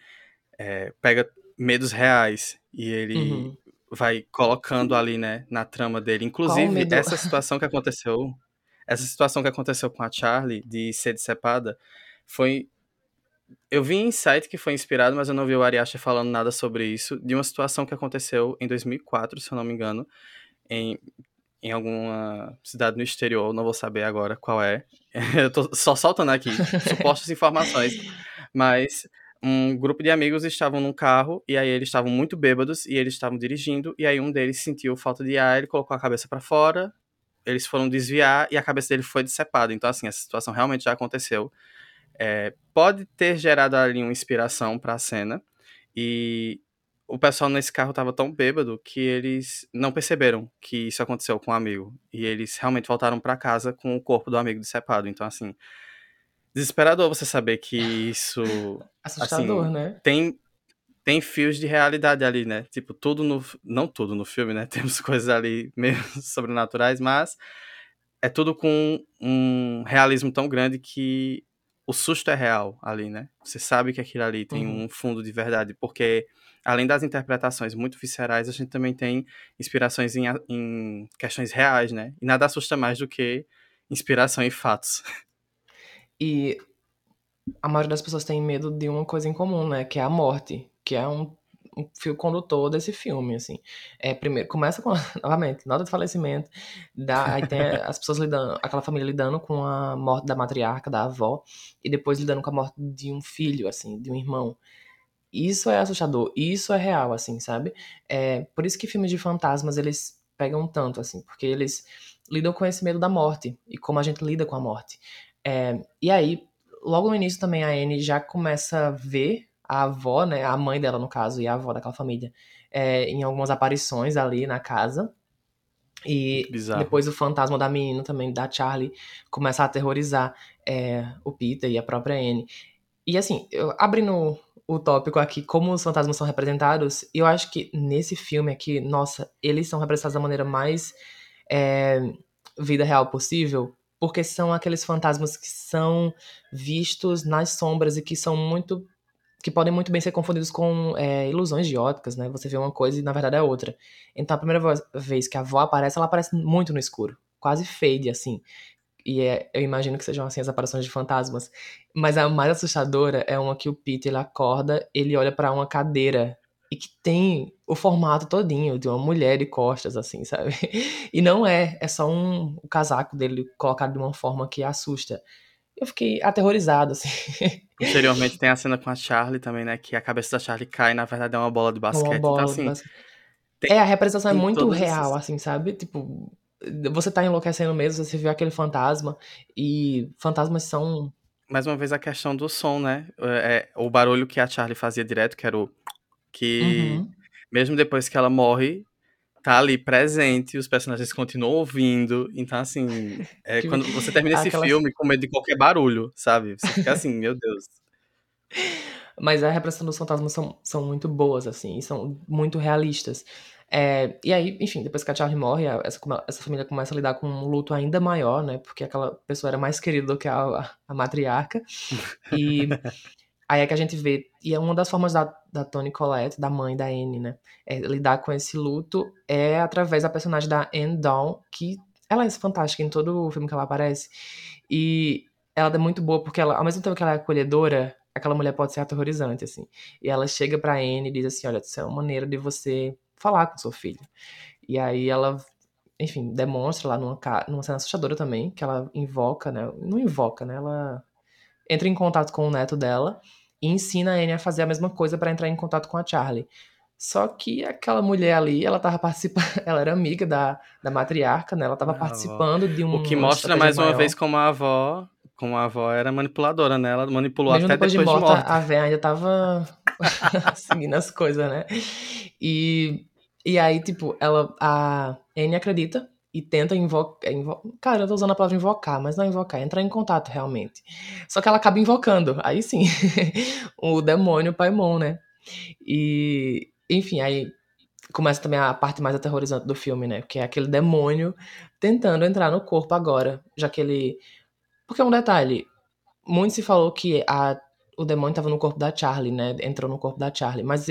é, pega medos reais e ele uhum vai colocando ali, né, na trama dele. Inclusive, essa situação que *laughs* aconteceu, essa situação que aconteceu com a Charlie de ser decepada, foi eu vi em site que foi inspirado, mas eu não vi o Ariacha falando nada sobre isso, de uma situação que aconteceu em 2004, se eu não me engano, em, em alguma cidade no exterior, não vou saber agora qual é. *laughs* Eu tô só soltando aqui supostas informações, mas um grupo de amigos estavam num carro e aí eles estavam muito bêbados e eles estavam dirigindo e aí um deles sentiu falta de ar, ele colocou a cabeça para fora, eles foram desviar e a cabeça dele foi decepada. Então assim, essa situação realmente já aconteceu. É, pode ter gerado ali uma inspiração para a cena e o pessoal nesse carro estava tão bêbado que eles não perceberam que isso aconteceu com o um amigo e eles realmente voltaram para casa com o corpo do amigo decepado. Então assim, desesperador você saber que isso. *laughs* Assustador, assim, né? Tem, tem fios de realidade ali, né? Tipo, tudo no. Não tudo no filme, né? *laughs* Temos coisas ali meio *laughs* sobrenaturais, mas é tudo com um realismo tão grande que o susto é real ali, né? Você sabe que aquilo ali tem uhum. um fundo de verdade, porque além das interpretações muito viscerais, a gente também tem inspirações em, em questões reais, né? E nada assusta mais do que inspiração em fatos. E a maioria das pessoas tem medo de uma coisa em comum, né? Que é a morte, que é um, um fio condutor desse filme, assim. É, primeiro, começa com, *laughs* novamente, nota de falecimento, dá, aí tem *laughs* as pessoas lidando, aquela família lidando com a morte da matriarca, da avó, e depois lidando com a morte de um filho, assim, de um irmão. Isso é assustador, isso é real, assim, sabe? É, por isso que filmes de fantasmas, eles pegam tanto, assim, porque eles lidam com esse medo da morte, e como a gente lida com a morte. É, e aí, logo no início também a Anne já começa a ver a avó, né, a mãe dela no caso, e a avó daquela família, é, em algumas aparições ali na casa. E depois o fantasma da menina também, da Charlie, começa a aterrorizar é, o Peter e a própria Anne. E assim, eu, abrindo o tópico aqui, como os fantasmas são representados, eu acho que nesse filme aqui, nossa, eles são representados da maneira mais é, vida real possível, porque são aqueles fantasmas que são vistos nas sombras e que são muito que podem muito bem ser confundidos com é, ilusões de óticas, né? Você vê uma coisa e na verdade é outra. Então a primeira vez que a avó aparece, ela aparece muito no escuro, quase fade assim. E é, eu imagino que sejam assim as aparições de fantasmas. Mas a mais assustadora é uma que o Peter ele acorda, ele olha para uma cadeira e que tem o formato todinho de uma mulher de costas, assim, sabe? *laughs* E não é, é só um o casaco dele colocado de uma forma que assusta. Eu fiquei aterrorizado, assim. *laughs* Posteriormente tem a cena com a Charlie também, né? Que a cabeça da Charlie cai na verdade é uma bola de basquete. Uma então, bola então, assim, basquete. Tem, é, a representação é muito real, assim, sabe? Tipo, você tá enlouquecendo mesmo, você vê aquele fantasma, e fantasmas são mais uma vez, a questão do som, né? É, o barulho que a Charlie fazia direto, que era o. Que Uhum. mesmo depois que ela morre, tá ali presente, os personagens continuam ouvindo. Então, assim, é, *laughs* quando você termina esse aquelas- filme com medo de qualquer barulho, sabe? Você fica assim, meu Deus. Mas a representação dos fantasmas são, são muito boas, assim, e são muito realistas. É, e aí, enfim, depois que a Charlie morre, essa, essa família começa a lidar com um luto ainda maior, né? Porque aquela pessoa era mais querida do que a, a matriarca. E *laughs* aí é que a gente vê. E é uma das formas da, da Toni Collette, da mãe da Anne, né? É, lidar com esse luto é através da personagem da Anne Dawn, que ela é fantástica em todo o filme que ela aparece. E ela é muito boa porque ela, ao mesmo tempo que ela é acolhedora, aquela mulher pode ser aterrorizante, assim. E ela chega pra Anne e diz assim: Olha, isso é uma maneira de você falar com seu filho. E aí ela, enfim, demonstra lá numa, numa cena assustadora também, que ela invoca, né? Não invoca, né? Ela entra em contato com o neto dela e ensina a Anne a fazer a mesma coisa pra entrar em contato com a Charlie. Só que aquela mulher ali, ela tava participando, *laughs* ela era amiga da, da matriarca, né? Ela tava avó. participando de um. O que uma mostra mais uma maior. vez como a avó. Como a avó era manipuladora, né? Ela manipulou Mesmo até depois, depois, de, de morta, morta. a véia ainda tava *laughs* seguindo as coisas, né? E, e aí, tipo, ela, a Anne acredita e tenta invocar. Invo... Cara, eu tô usando a palavra invocar, mas não é invocar, é entrar em contato realmente. Só que ela acaba invocando, aí sim, *laughs* o demônio Paimon, né? E, enfim, aí começa também a parte mais aterrorizante do filme, né? Que é aquele demônio tentando entrar no corpo agora, já que ele. Porque é um detalhe, muito se falou que a, o demônio estava no corpo da Charlie, né? Entrou no corpo da Charlie. Mas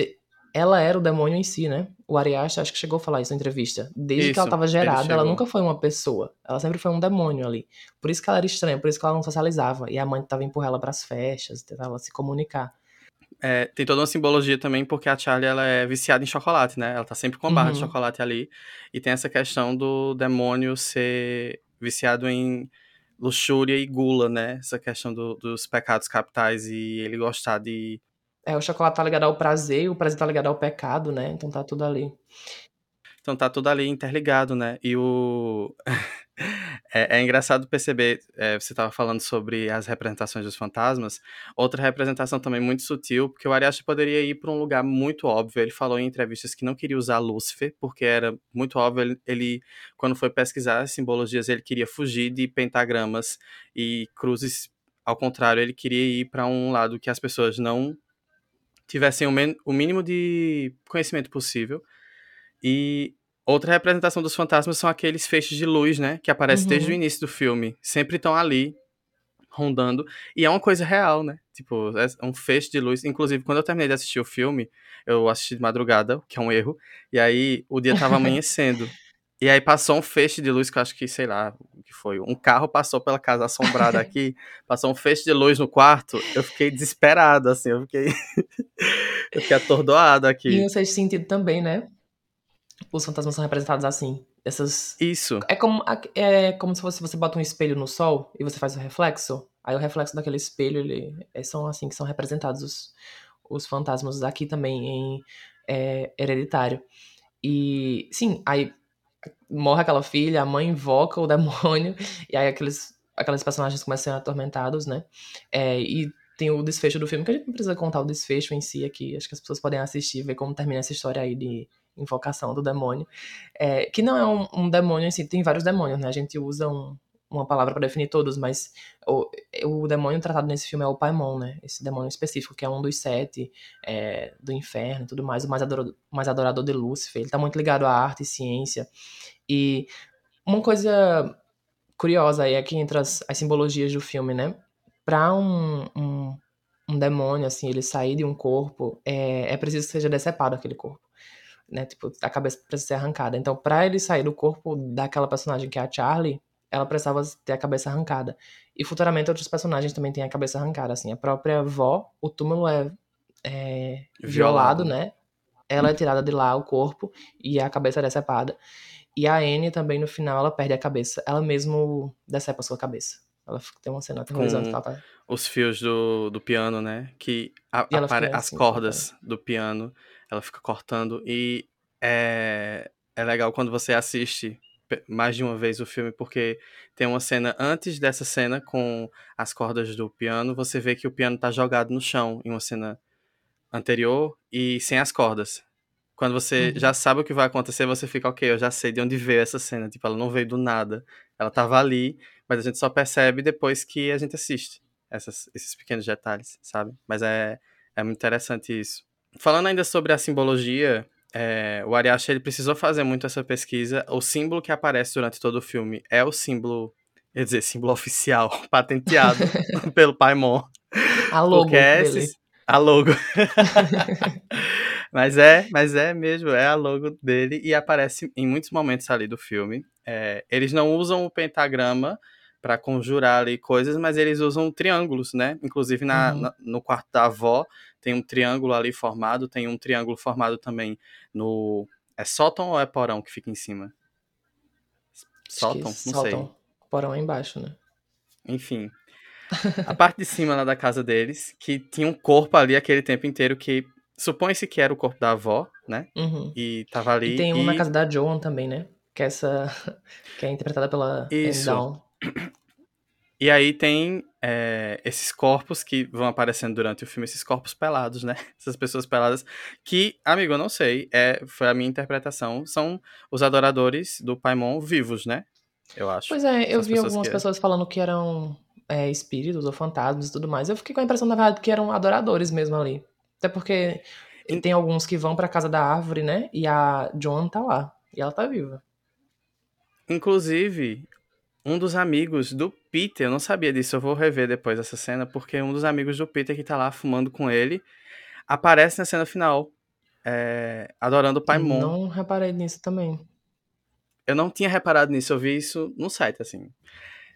ela era o demônio em si, né? O Arias acho que chegou a falar isso na entrevista. Desde que ela Isso, estava gerada, ela nunca foi uma pessoa. Ela sempre foi um demônio ali. Por isso que ela era estranha, por isso que ela não socializava. E a mãe tava empurrando ela pras festas, tentava ela se comunicar. É, tem toda uma simbologia também, porque a Charlie ela é viciada em chocolate, né? Ela tá sempre com a barra de Uhum. chocolate ali. E tem essa questão do demônio ser viciado em luxúria e gula, né? Essa questão do- dos pecados capitais e ele gostar de. É, o chocolate tá ligado ao prazer, e o prazer tá ligado ao pecado, né? Então tá tudo ali. Então tá tudo ali interligado, né? E o. *laughs* é, é engraçado perceber, é, você estava falando sobre as representações dos fantasmas. Outra representação também muito sutil, porque o Arias poderia ir para um lugar muito óbvio. Ele falou em entrevistas que não queria usar Lúcifer, porque era muito óbvio. Ele, ele, quando foi pesquisar as simbologias, ele queria fugir de pentagramas e cruzes. Ao contrário, ele queria ir para um lado que as pessoas não tivessem o, o mínimo de conhecimento possível. E outra representação dos fantasmas são aqueles feixes de luz, né? Que aparecem Uhum. desde o início do filme. Sempre estão ali, rondando. E é uma coisa real, né? Tipo, é um feixe de luz. Inclusive, quando eu terminei de assistir o filme, eu assisti de madrugada, que é um erro. E aí, o dia tava amanhecendo. *laughs* E aí passou um feixe de luz, que eu acho que, sei lá, o que foi. Um carro passou pela casa assombrada aqui, passou um feixe de luz no quarto. Eu fiquei desesperado, assim, eu fiquei. *laughs* eu fiquei atordoado E aqui. no sexto sentido também, né? Os fantasmas são representados assim. Essas Isso. É como, é como se fosse, você bota um espelho no sol e você faz o reflexo. Aí o reflexo daquele espelho, ele, é, são assim que são representados os, os fantasmas aqui também em é, Hereditário. E, sim, aí morre aquela filha, a mãe invoca o *laughs* demônio, e aí aqueles, aqueles personagens começam a ser atormentados, né? É, e tem o desfecho do filme, que a gente não precisa contar o desfecho em si aqui, acho que as pessoas podem assistir, ver como termina essa história aí de invocação do demônio. É, que não é um, um, demônio em si, tem vários demônios, né? A gente usa um, uma palavra para definir todos, mas o, o demônio tratado nesse filme é o Paimon, né? Esse demônio específico, que é um dos sete é, do inferno e tudo mais, o mais adorador, mais adorador de Lúcifer. Ele tá muito ligado à arte e ciência. E uma coisa curiosa aí é que entre as, as simbologias do filme, né? Pra um, um, um, demônio, assim, ele sair de um corpo, é, é preciso que seja decepado aquele corpo né? Tipo, a cabeça precisa ser arrancada. Então, para ele sair do corpo daquela personagem que é a Charlie, ela precisava ter a cabeça arrancada. E futuramente outros personagens também têm a cabeça arrancada, assim. A própria avó, o túmulo é, é violado, Violado. né? Ela é tirada de lá, o corpo, e a cabeça é decepada. E a Anne também, no final, ela perde a cabeça. Ela mesmo decepa a sua cabeça. Ela tem uma cena aterrorizante ela tá... Os fios do, do piano, né? Que a, apare... fica as assim, cordas do piano, ela fica cortando. E é, é legal quando você assiste mais de uma vez o filme, porque tem uma cena antes dessa cena com as cordas do piano, você vê que o piano tá jogado no chão em uma cena anterior e sem as cordas. Quando você uhum. já sabe o que vai acontecer, você fica, ok, eu já sei de onde veio essa cena. Tipo, ela não veio do nada. Ela tava ali, mas a gente só percebe depois que a gente assiste essas, esses pequenos detalhes, sabe? Mas é, é muito interessante isso. Falando ainda sobre a simbologia, é, o Ariashi ele precisou fazer muito essa pesquisa. O símbolo que aparece durante todo o filme é o símbolo, quer dizer, símbolo oficial, *laughs* patenteado *laughs* pelo Paimon. A logo é dele. Esses, a logo. *laughs* mas é, mas é mesmo, é a logo dele e aparece em muitos momentos ali do filme. É, eles não usam o pentagrama para conjurar ali coisas, mas eles usam triângulos, né? Inclusive na, uhum. na, no quarto da avó tem um triângulo ali formado, tem um triângulo formado também no é sótão ou é porão que fica em cima? Sótão, não sótão. sei. Porão é embaixo, né? Enfim, *laughs* a parte de cima lá da casa deles, que tinha um corpo ali aquele tempo inteiro que supõe-se que era o corpo da avó, né? Uhum. E tava ali. E tem um e... na casa da Joan também, né? Que é essa. *laughs* que é interpretada pela Isso. E aí tem é, esses corpos que vão aparecendo durante o filme, esses corpos pelados, né? *laughs* Essas pessoas peladas, que, amigo, eu não sei, é, foi a minha interpretação, são os adoradores do Paimon vivos, né? Eu acho. Pois é, eu vi algumas que... pessoas falando que eram é, espíritos ou fantasmas e tudo mais. Eu fiquei com a impressão, na verdade, que eram adoradores mesmo ali. Até porque e... tem alguns que vão pra casa da árvore, né? E a Joan tá lá. E ela tá viva. Inclusive, um dos amigos do Peter, eu não sabia disso, eu vou rever depois essa cena, porque um dos amigos do Peter que tá lá fumando com ele aparece na cena final, é, adorando o Pai Mon. Não reparei nisso também. Eu não tinha reparado nisso, eu vi isso no site, assim.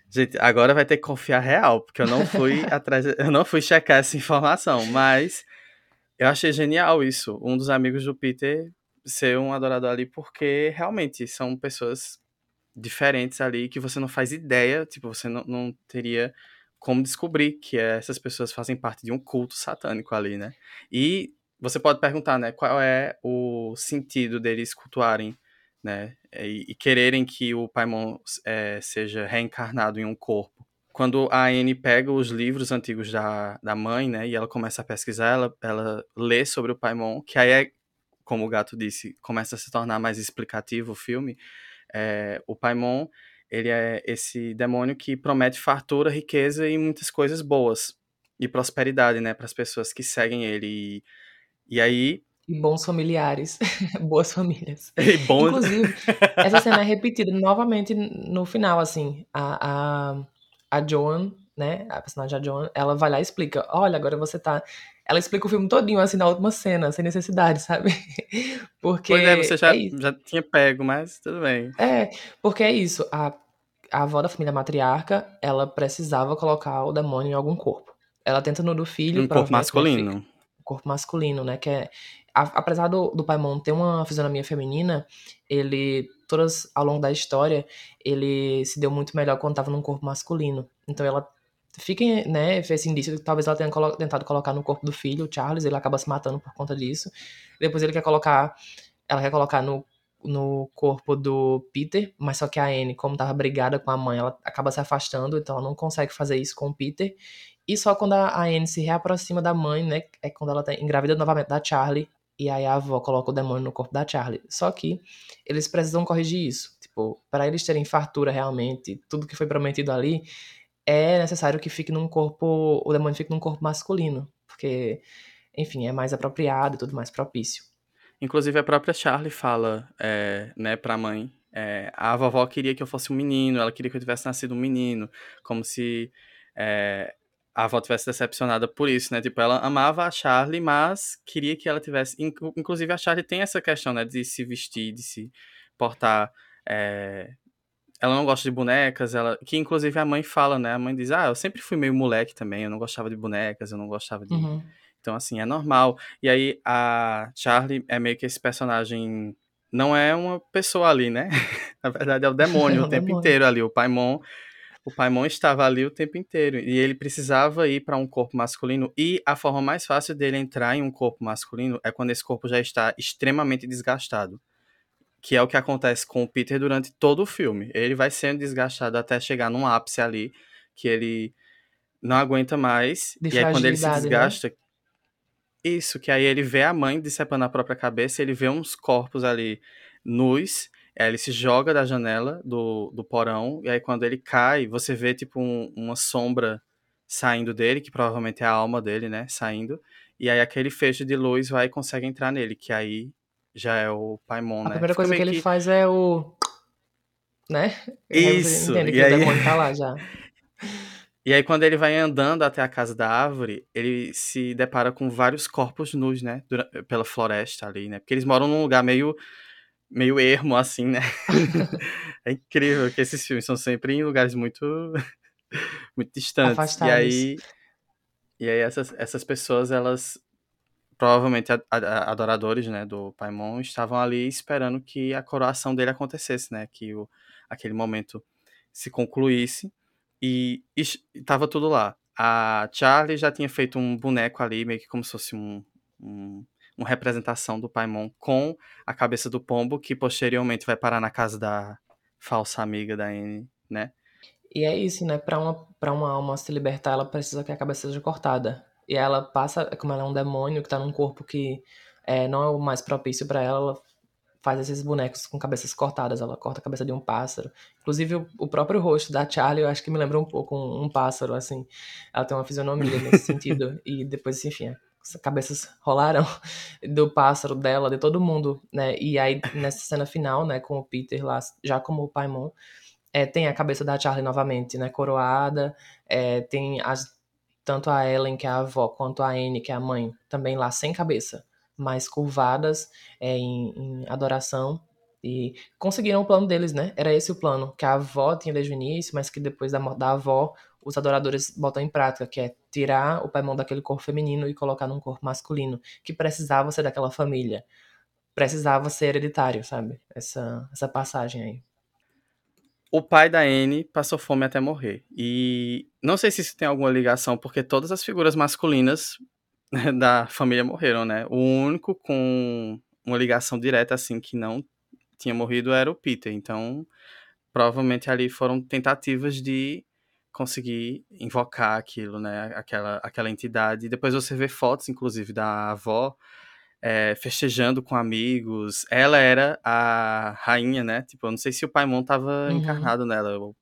Gente, agora vai ter que confiar real, porque eu não fui *laughs* atrás, eu não fui checar essa informação, mas eu achei genial isso, um dos amigos do Peter ser um adorador ali, porque realmente são pessoas diferentes ali que você não faz ideia, tipo, você não, não teria como descobrir que essas pessoas fazem parte de um culto satânico ali, né? E você pode perguntar, né, qual é o sentido deles cultuarem né? E, e quererem que o Paimon é, seja reencarnado em um corpo. Quando a Anne pega os livros antigos da, da mãe, né, e ela começa a pesquisar, ela, ela lê sobre o Paimon, que aí é, como o gato disse, começa a se tornar mais explicativo o filme. É, o Paimon, ele é esse demônio que promete fartura, riqueza e muitas coisas boas e prosperidade, né, para as pessoas que seguem ele. E, e aí e bons familiares, *laughs* boas famílias. *laughs* E bons... Inclusive, *laughs* essa cena é repetida novamente no final, assim. A, a, a Joan, né, a personagem da Joan, ela vai lá e explica, olha, agora você tá... Ela explica o filme todinho, assim, na última cena, sem necessidade, sabe? *laughs* Porque... Pois é, você já, é já tinha pego, mas tudo bem. É, porque é isso, a, a avó da família matriarca, ela precisava colocar o demônio em algum corpo. Ela tenta no do filho... Um corpo masculino. Corpo masculino, né, que é a, apesar do, do Paimon ter uma fisionomia feminina, ele, todas ao longo da história, ele se deu muito melhor quando estava num corpo masculino. Então ela fica, né, esse indício que talvez ela tenha colo tentado colocar no corpo do filho, o Charles, ele acaba se matando por conta disso. Depois ele quer colocar, ela quer colocar no, no corpo do Peter, mas só que a Anne, como tava brigada com a mãe, ela acaba se afastando, então ela não consegue fazer isso com o Peter. E só quando a Anne se reaproxima da mãe, né, é quando ela tá engravida novamente da Charlie, e aí a avó coloca o demônio no corpo da Charlie. Só que eles precisam corrigir isso. Tipo, para eles terem fartura realmente, tudo que foi prometido ali, é necessário que fique num corpo, o demônio fique num corpo masculino, porque, enfim, é mais apropriado e tudo mais propício. Inclusive a própria Charlie fala, é, né, pra mãe, é, a vovó queria que eu fosse um menino, ela queria que eu tivesse nascido um menino, como se é, a avó tivesse decepcionada por isso, né? Tipo, ela amava a Charlie, mas queria que ela tivesse. Inclusive, a Charlie tem essa questão, né? De se vestir, de se portar. É... Ela não gosta de bonecas, ela. Que inclusive a mãe fala, né? A mãe diz: Ah, eu sempre fui meio moleque também, eu não gostava de bonecas, eu não gostava de. Uhum. Então, assim, é normal. E aí a Charlie é meio que esse personagem. Não é uma pessoa ali, né? *laughs* Na verdade, é o demônio *laughs* é o tempo demônio. inteiro ali. O Paimon o Paimon estava ali o tempo inteiro e ele precisava ir para um corpo masculino e a forma mais fácil dele entrar em um corpo masculino é quando esse corpo já está extremamente desgastado. Que é o que acontece com o Peter durante todo o filme. Ele vai sendo desgastado até chegar num ápice ali, que ele não aguenta mais. De e aí quando ele se né? desgasta. Isso, que aí ele vê a mãe decepando a própria cabeça, ele vê uns corpos ali nus, aí ele se joga da janela do, do porão, e aí quando ele cai, você vê tipo um- uma sombra saindo dele, que provavelmente é a alma dele, né, saindo, e aí aquele feixe de luz vai e consegue entrar nele, que aí já é o Paimon, A né. primeira Fica coisa que ele faz é o. Né? Isso, entende e aí- tá lá já. *laughs* E aí, quando ele vai andando até a casa da árvore, ele se depara com vários corpos nus, né? pela floresta ali, né? Porque eles moram num lugar meio, meio ermo, assim, né? *laughs* é incrível que esses filmes são sempre em lugares muito, *laughs* muito distantes. Afastados. E aí, e aí essas, essas pessoas, elas provavelmente adoradores, né, do Paimon, estavam ali esperando que a coroação dele acontecesse, né? Que o, aquele momento se concluísse e estava tudo lá. A Charlie já tinha feito um boneco ali, meio que como se fosse um, um- uma representação do Paimon com a cabeça do pombo, que posteriormente vai parar na casa da falsa amiga da Anne, né? E é isso, né? Pra uma, uma alma se libertar, ela precisa que a cabeça seja cortada. E ela passa, como ela é um demônio que tá num corpo que é, não é o mais propício pra ela, ela faz esses bonecos com cabeças cortadas. Ela corta a cabeça de um pássaro. Inclusive, o, o próprio rosto da Charlie, eu acho que me lembra um pouco um, um pássaro, assim. Ela tem uma fisionomia nesse *laughs* sentido. E depois, enfim, as cabeças rolaram *laughs* do pássaro dela, de todo mundo, né? E aí, nessa cena final, né, com o Peter lá, já como o Paimon, é, tem a cabeça da Charlie novamente, né, coroada, é, tem as, tanto a Ellen, que é a avó, quanto a Anne, que é a mãe, também lá sem cabeça, mas curvadas é, em, em adoração, e conseguiram o plano deles, né, era esse o plano, que a avó tinha desde o início, mas que depois da da avó, os adoradores botam em prática, que é tirar o Paimon daquele corpo feminino e colocar num corpo masculino, que precisava ser daquela família, precisava ser hereditário, sabe, essa, essa passagem aí. O pai da Anne passou fome até morrer. E não sei se isso tem alguma ligação, porque todas as figuras masculinas da família morreram, né? O único com uma ligação direta, assim, que não tinha morrido era o Peter. Então, provavelmente ali foram tentativas de conseguir invocar aquilo, né? Aquela, aquela entidade. Depois você vê fotos, inclusive, da avó é, festejando com amigos. Ela era a rainha, né? Tipo, eu não sei se o Paimon tava Uhum. encarnado nela. Eu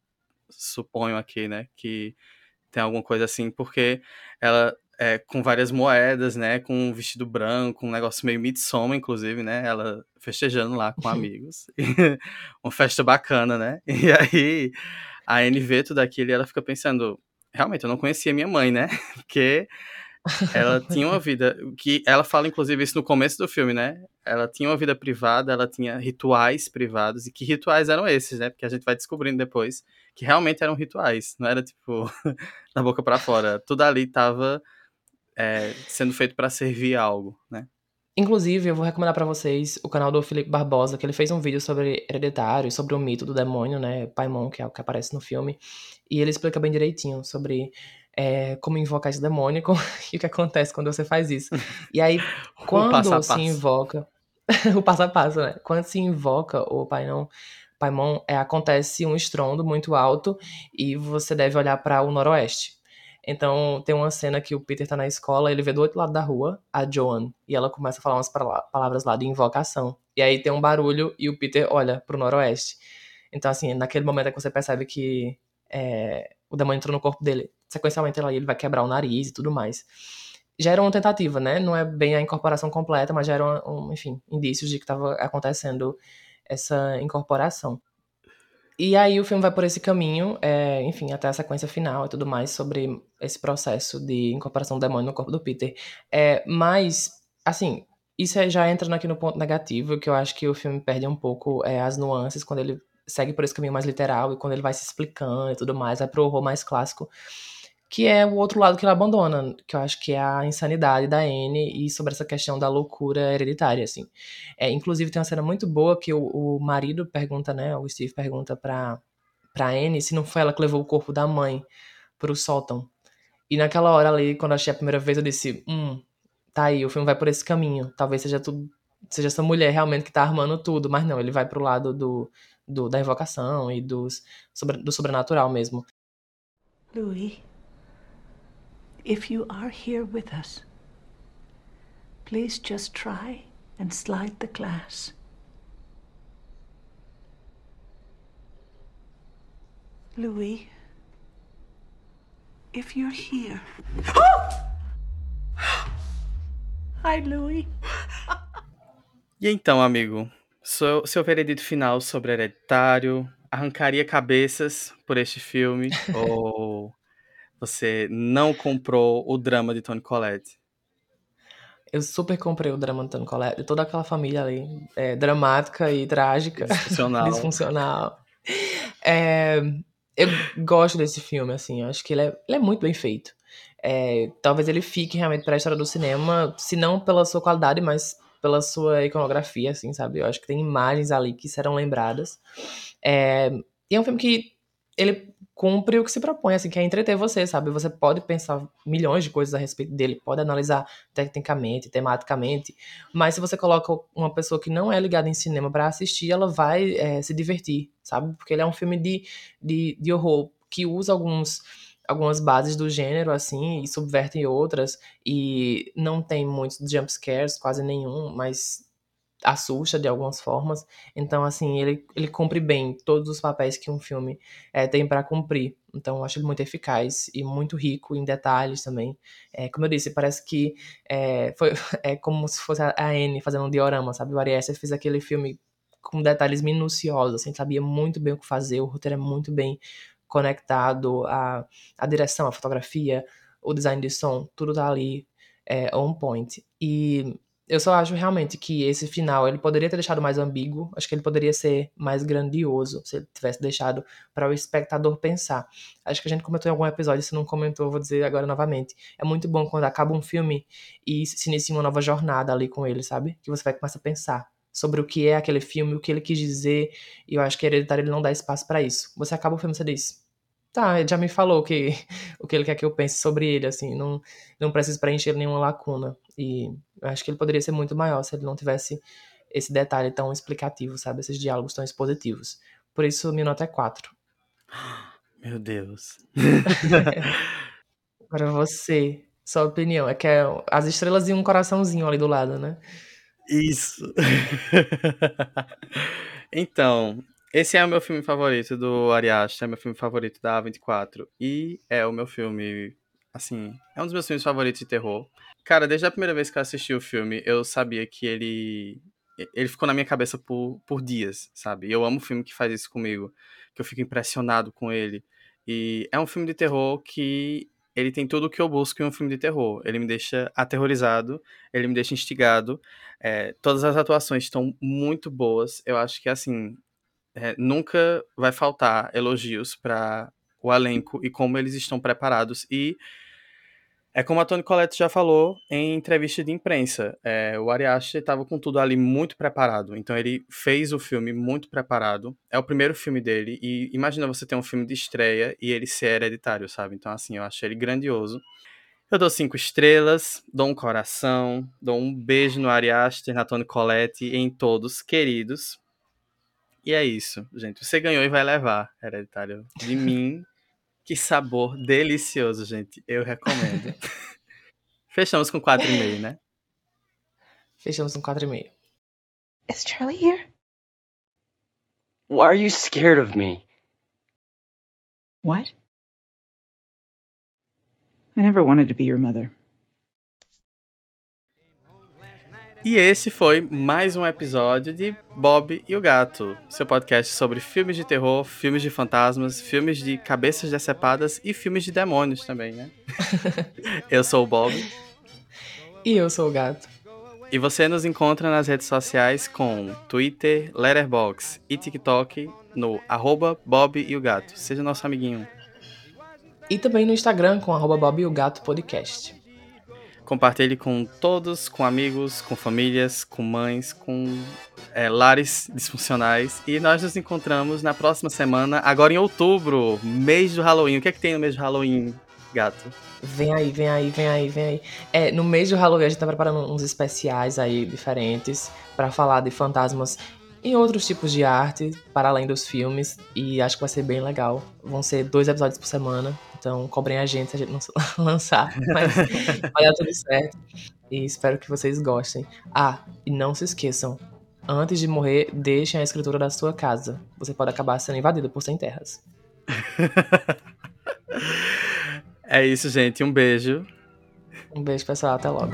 suponho aqui, né? Que tem alguma coisa assim, porque ela é com várias moedas, né? Com um vestido branco, um negócio meio Midsommar, inclusive, né? Ela festejando lá com *laughs* amigos. *laughs* uma festa bacana, né? *laughs* E aí a Anne vê tudo aquilo e ela fica pensando, realmente, eu não conhecia minha mãe, né? Porque ela *laughs* tinha uma vida que ela fala inclusive isso no começo do filme, né? Ela tinha uma vida privada, ela tinha rituais privados e que rituais eram esses, né? Porque a gente vai descobrindo depois que realmente eram rituais, não era tipo *laughs* da boca para fora. Tudo ali tava é, sendo feito para servir algo, né? Inclusive, eu vou recomendar pra vocês o canal do Felipe Barbosa, que ele fez um vídeo sobre hereditário, sobre o mito do demônio, né? Paimon, que é o que aparece no filme. E ele explica bem direitinho sobre é, como invocar esse demônio e *laughs* o que acontece quando você faz isso. E aí, *laughs* quando passo a se passo. invoca. *laughs* o passo a passo, né? Quando se invoca o Paimon, Paimon é, acontece um estrondo muito alto e você deve olhar para o noroeste. Então, tem uma cena que o Peter tá na escola, ele vê do outro lado da rua a Joan, e ela começa a falar umas pala- palavras lá de invocação. E aí tem um barulho e o Peter olha pro noroeste. Então, assim, naquele momento é que você percebe que é, o demônio entrou no corpo dele. Sequencialmente, ele vai quebrar o nariz e tudo mais. Já era uma tentativa, né? Não é bem a incorporação completa, mas já eram, um, enfim, indícios de que estava acontecendo essa incorporação. E aí o filme vai por esse caminho, é, enfim, até a sequência final e tudo mais sobre esse processo de incorporação do demônio no corpo do Peter. É, mas, assim, isso aí já entra aqui no ponto negativo, que eu acho que o filme perde um pouco é, as nuances quando ele segue por esse caminho mais literal e quando ele vai se explicando e tudo mais, vai pro horror mais clássico, que é o outro lado que ele abandona, que eu acho que é a insanidade da Anne e sobre essa questão da loucura hereditária, assim. É, inclusive tem uma cena muito boa que o, o marido pergunta, né, o Steve pergunta pra, pra Anne se não foi ela que levou o corpo da mãe pro sótão. E naquela hora ali, quando eu achei a primeira vez, eu disse, hum, tá aí, o filme vai por esse caminho. Talvez seja tudo seja essa mulher realmente que tá armando tudo, mas não, ele vai pro lado do, do da invocação e dos, sobre, do sobrenatural mesmo. Louis, if you are here with us, please just try and slide the glass. Louis, if you're here. *gasps* Hi, Louis. *laughs* E então, amigo, seu, seu veredito final sobre Hereditário arrancaria cabeças por este filme *laughs* ou você não comprou o drama de Tony Collette? Eu super comprei o drama de Tony Collette, toda aquela família ali, é, dramática e trágica, Disfuncional. *laughs* disfuncional. É, eu gosto desse filme, assim, eu acho que ele é, ele é muito bem feito. É, talvez ele fique realmente para a história do cinema, se não pela sua qualidade, mas pela sua iconografia, assim, sabe? Eu acho que tem imagens ali que serão lembradas. É, e é um filme que ele cumpre o que se propõe, assim, que é entreter você, sabe? Você pode pensar milhões de coisas a respeito dele, pode analisar tecnicamente, tematicamente, mas se você coloca uma pessoa que não é ligada em cinema para assistir, ela vai é, se divertir, sabe? Porque ele é um filme de, de, de horror que usa alguns algumas bases do gênero, assim, e subvertem outras, e não tem muitos jump scares, quase nenhum, mas assusta de algumas formas. Então, assim, ele, ele cumpre bem todos os papéis que um filme é, tem para cumprir. Então, eu acho ele muito eficaz e muito rico em detalhes também. É, como eu disse, parece que é, foi, *laughs* é como se fosse a Anne fazendo um diorama, sabe? O Ari fez aquele filme com detalhes minuciosos, assim, sabia muito bem o que fazer, o roteiro é muito bem conectado, a, a direção, a fotografia, o design de som, tudo tá ali é, on point. E eu só acho realmente que esse final ele poderia ter deixado mais ambíguo, acho que ele poderia ser mais grandioso se ele tivesse deixado para o espectador pensar. Acho que a gente comentou em algum episódio, se não comentou, vou dizer agora novamente. É muito bom quando acaba um filme e se inicia uma nova jornada ali com ele, sabe? Que você vai começar a pensar sobre o que é aquele filme, o que ele quis dizer, e eu acho que Hereditário ele não dá espaço para isso. Você acaba o filme e você diz, tá, ele já me falou que, *laughs* o que ele quer que eu pense sobre ele, assim, não, não preciso preencher nenhuma lacuna. E eu acho que ele poderia ser muito maior se ele não tivesse esse detalhe tão explicativo, sabe? Esses diálogos tão expositivos. Por isso, minha nota é 4. *gasps* Meu Deus. *laughs* Agora você, sua opinião. É que é as estrelas e um coraçãozinho ali do lado, né? Isso. *laughs* então, esse é o meu filme favorito do Ari Aster, é meu filme favorito da A24 e é o meu filme, assim, é um dos meus filmes favoritos de terror. Cara, desde a primeira vez que eu assisti o filme, eu sabia que ele ele ficou na minha cabeça por, por dias, sabe? Eu amo filme que faz isso comigo, que eu fico impressionado com ele. E é um filme de terror que ele tem tudo o que eu busco em um filme de terror. Ele me deixa aterrorizado, ele me deixa instigado. É, todas as atuações estão muito boas. Eu acho que, assim, é, nunca vai faltar elogios para o elenco e como eles estão preparados. E é como a Toni Collette já falou em entrevista de imprensa, é, o Ari Aster estava com tudo ali muito preparado. Então ele fez o filme muito preparado. É o primeiro filme dele e imagina você ter um filme de estreia e ele ser hereditário, sabe? Então assim, eu achei ele grandioso. Eu dou cinco estrelas, dou um coração, dou um beijo no Ari Aster, na Toni Collette e em todos queridos. E é isso, gente. Você ganhou e vai levar, hereditário. De mim, que sabor delicioso, gente. Eu recomendo. *laughs* Fechamos com 4,5, né? Fechamos com 4,5. Is Charlie here? Why are you scared of me? What? I never wanted to be your mother. E esse foi mais um episódio de Bob e o Gato, seu podcast sobre filmes de terror, filmes de fantasmas, filmes de cabeças decepadas e filmes de demônios também, né? *laughs* eu sou o Bob. E eu sou o Gato. E você nos encontra nas redes sociais com Twitter, Letterboxd e TikTok no arroba Bob e o Gato. Seja nosso amiguinho. E também no Instagram com arroba Bob e o Gato Podcast. Compartilhe com todos, com amigos, com famílias, com mães, com é, lares disfuncionais. E nós nos encontramos na próxima semana, agora em outubro, mês do Halloween. O que é que tem no mês do Halloween? gato. Vem aí, vem aí, vem aí, vem aí. É, no mês do Halloween a gente tá preparando uns especiais aí diferentes para falar de fantasmas e outros tipos de arte para além dos filmes e acho que vai ser bem legal. Vão ser dois episódios por semana, então cobrem a gente se a gente não *laughs* lançar, mas *laughs* vai dar tudo certo. E espero que vocês gostem. Ah, e não se esqueçam, antes de morrer, deixem a escritura da sua casa. Você pode acabar sendo invadido por sem terras. *laughs* é isso, gente. Um beijo. Um beijo, pessoal. Até logo.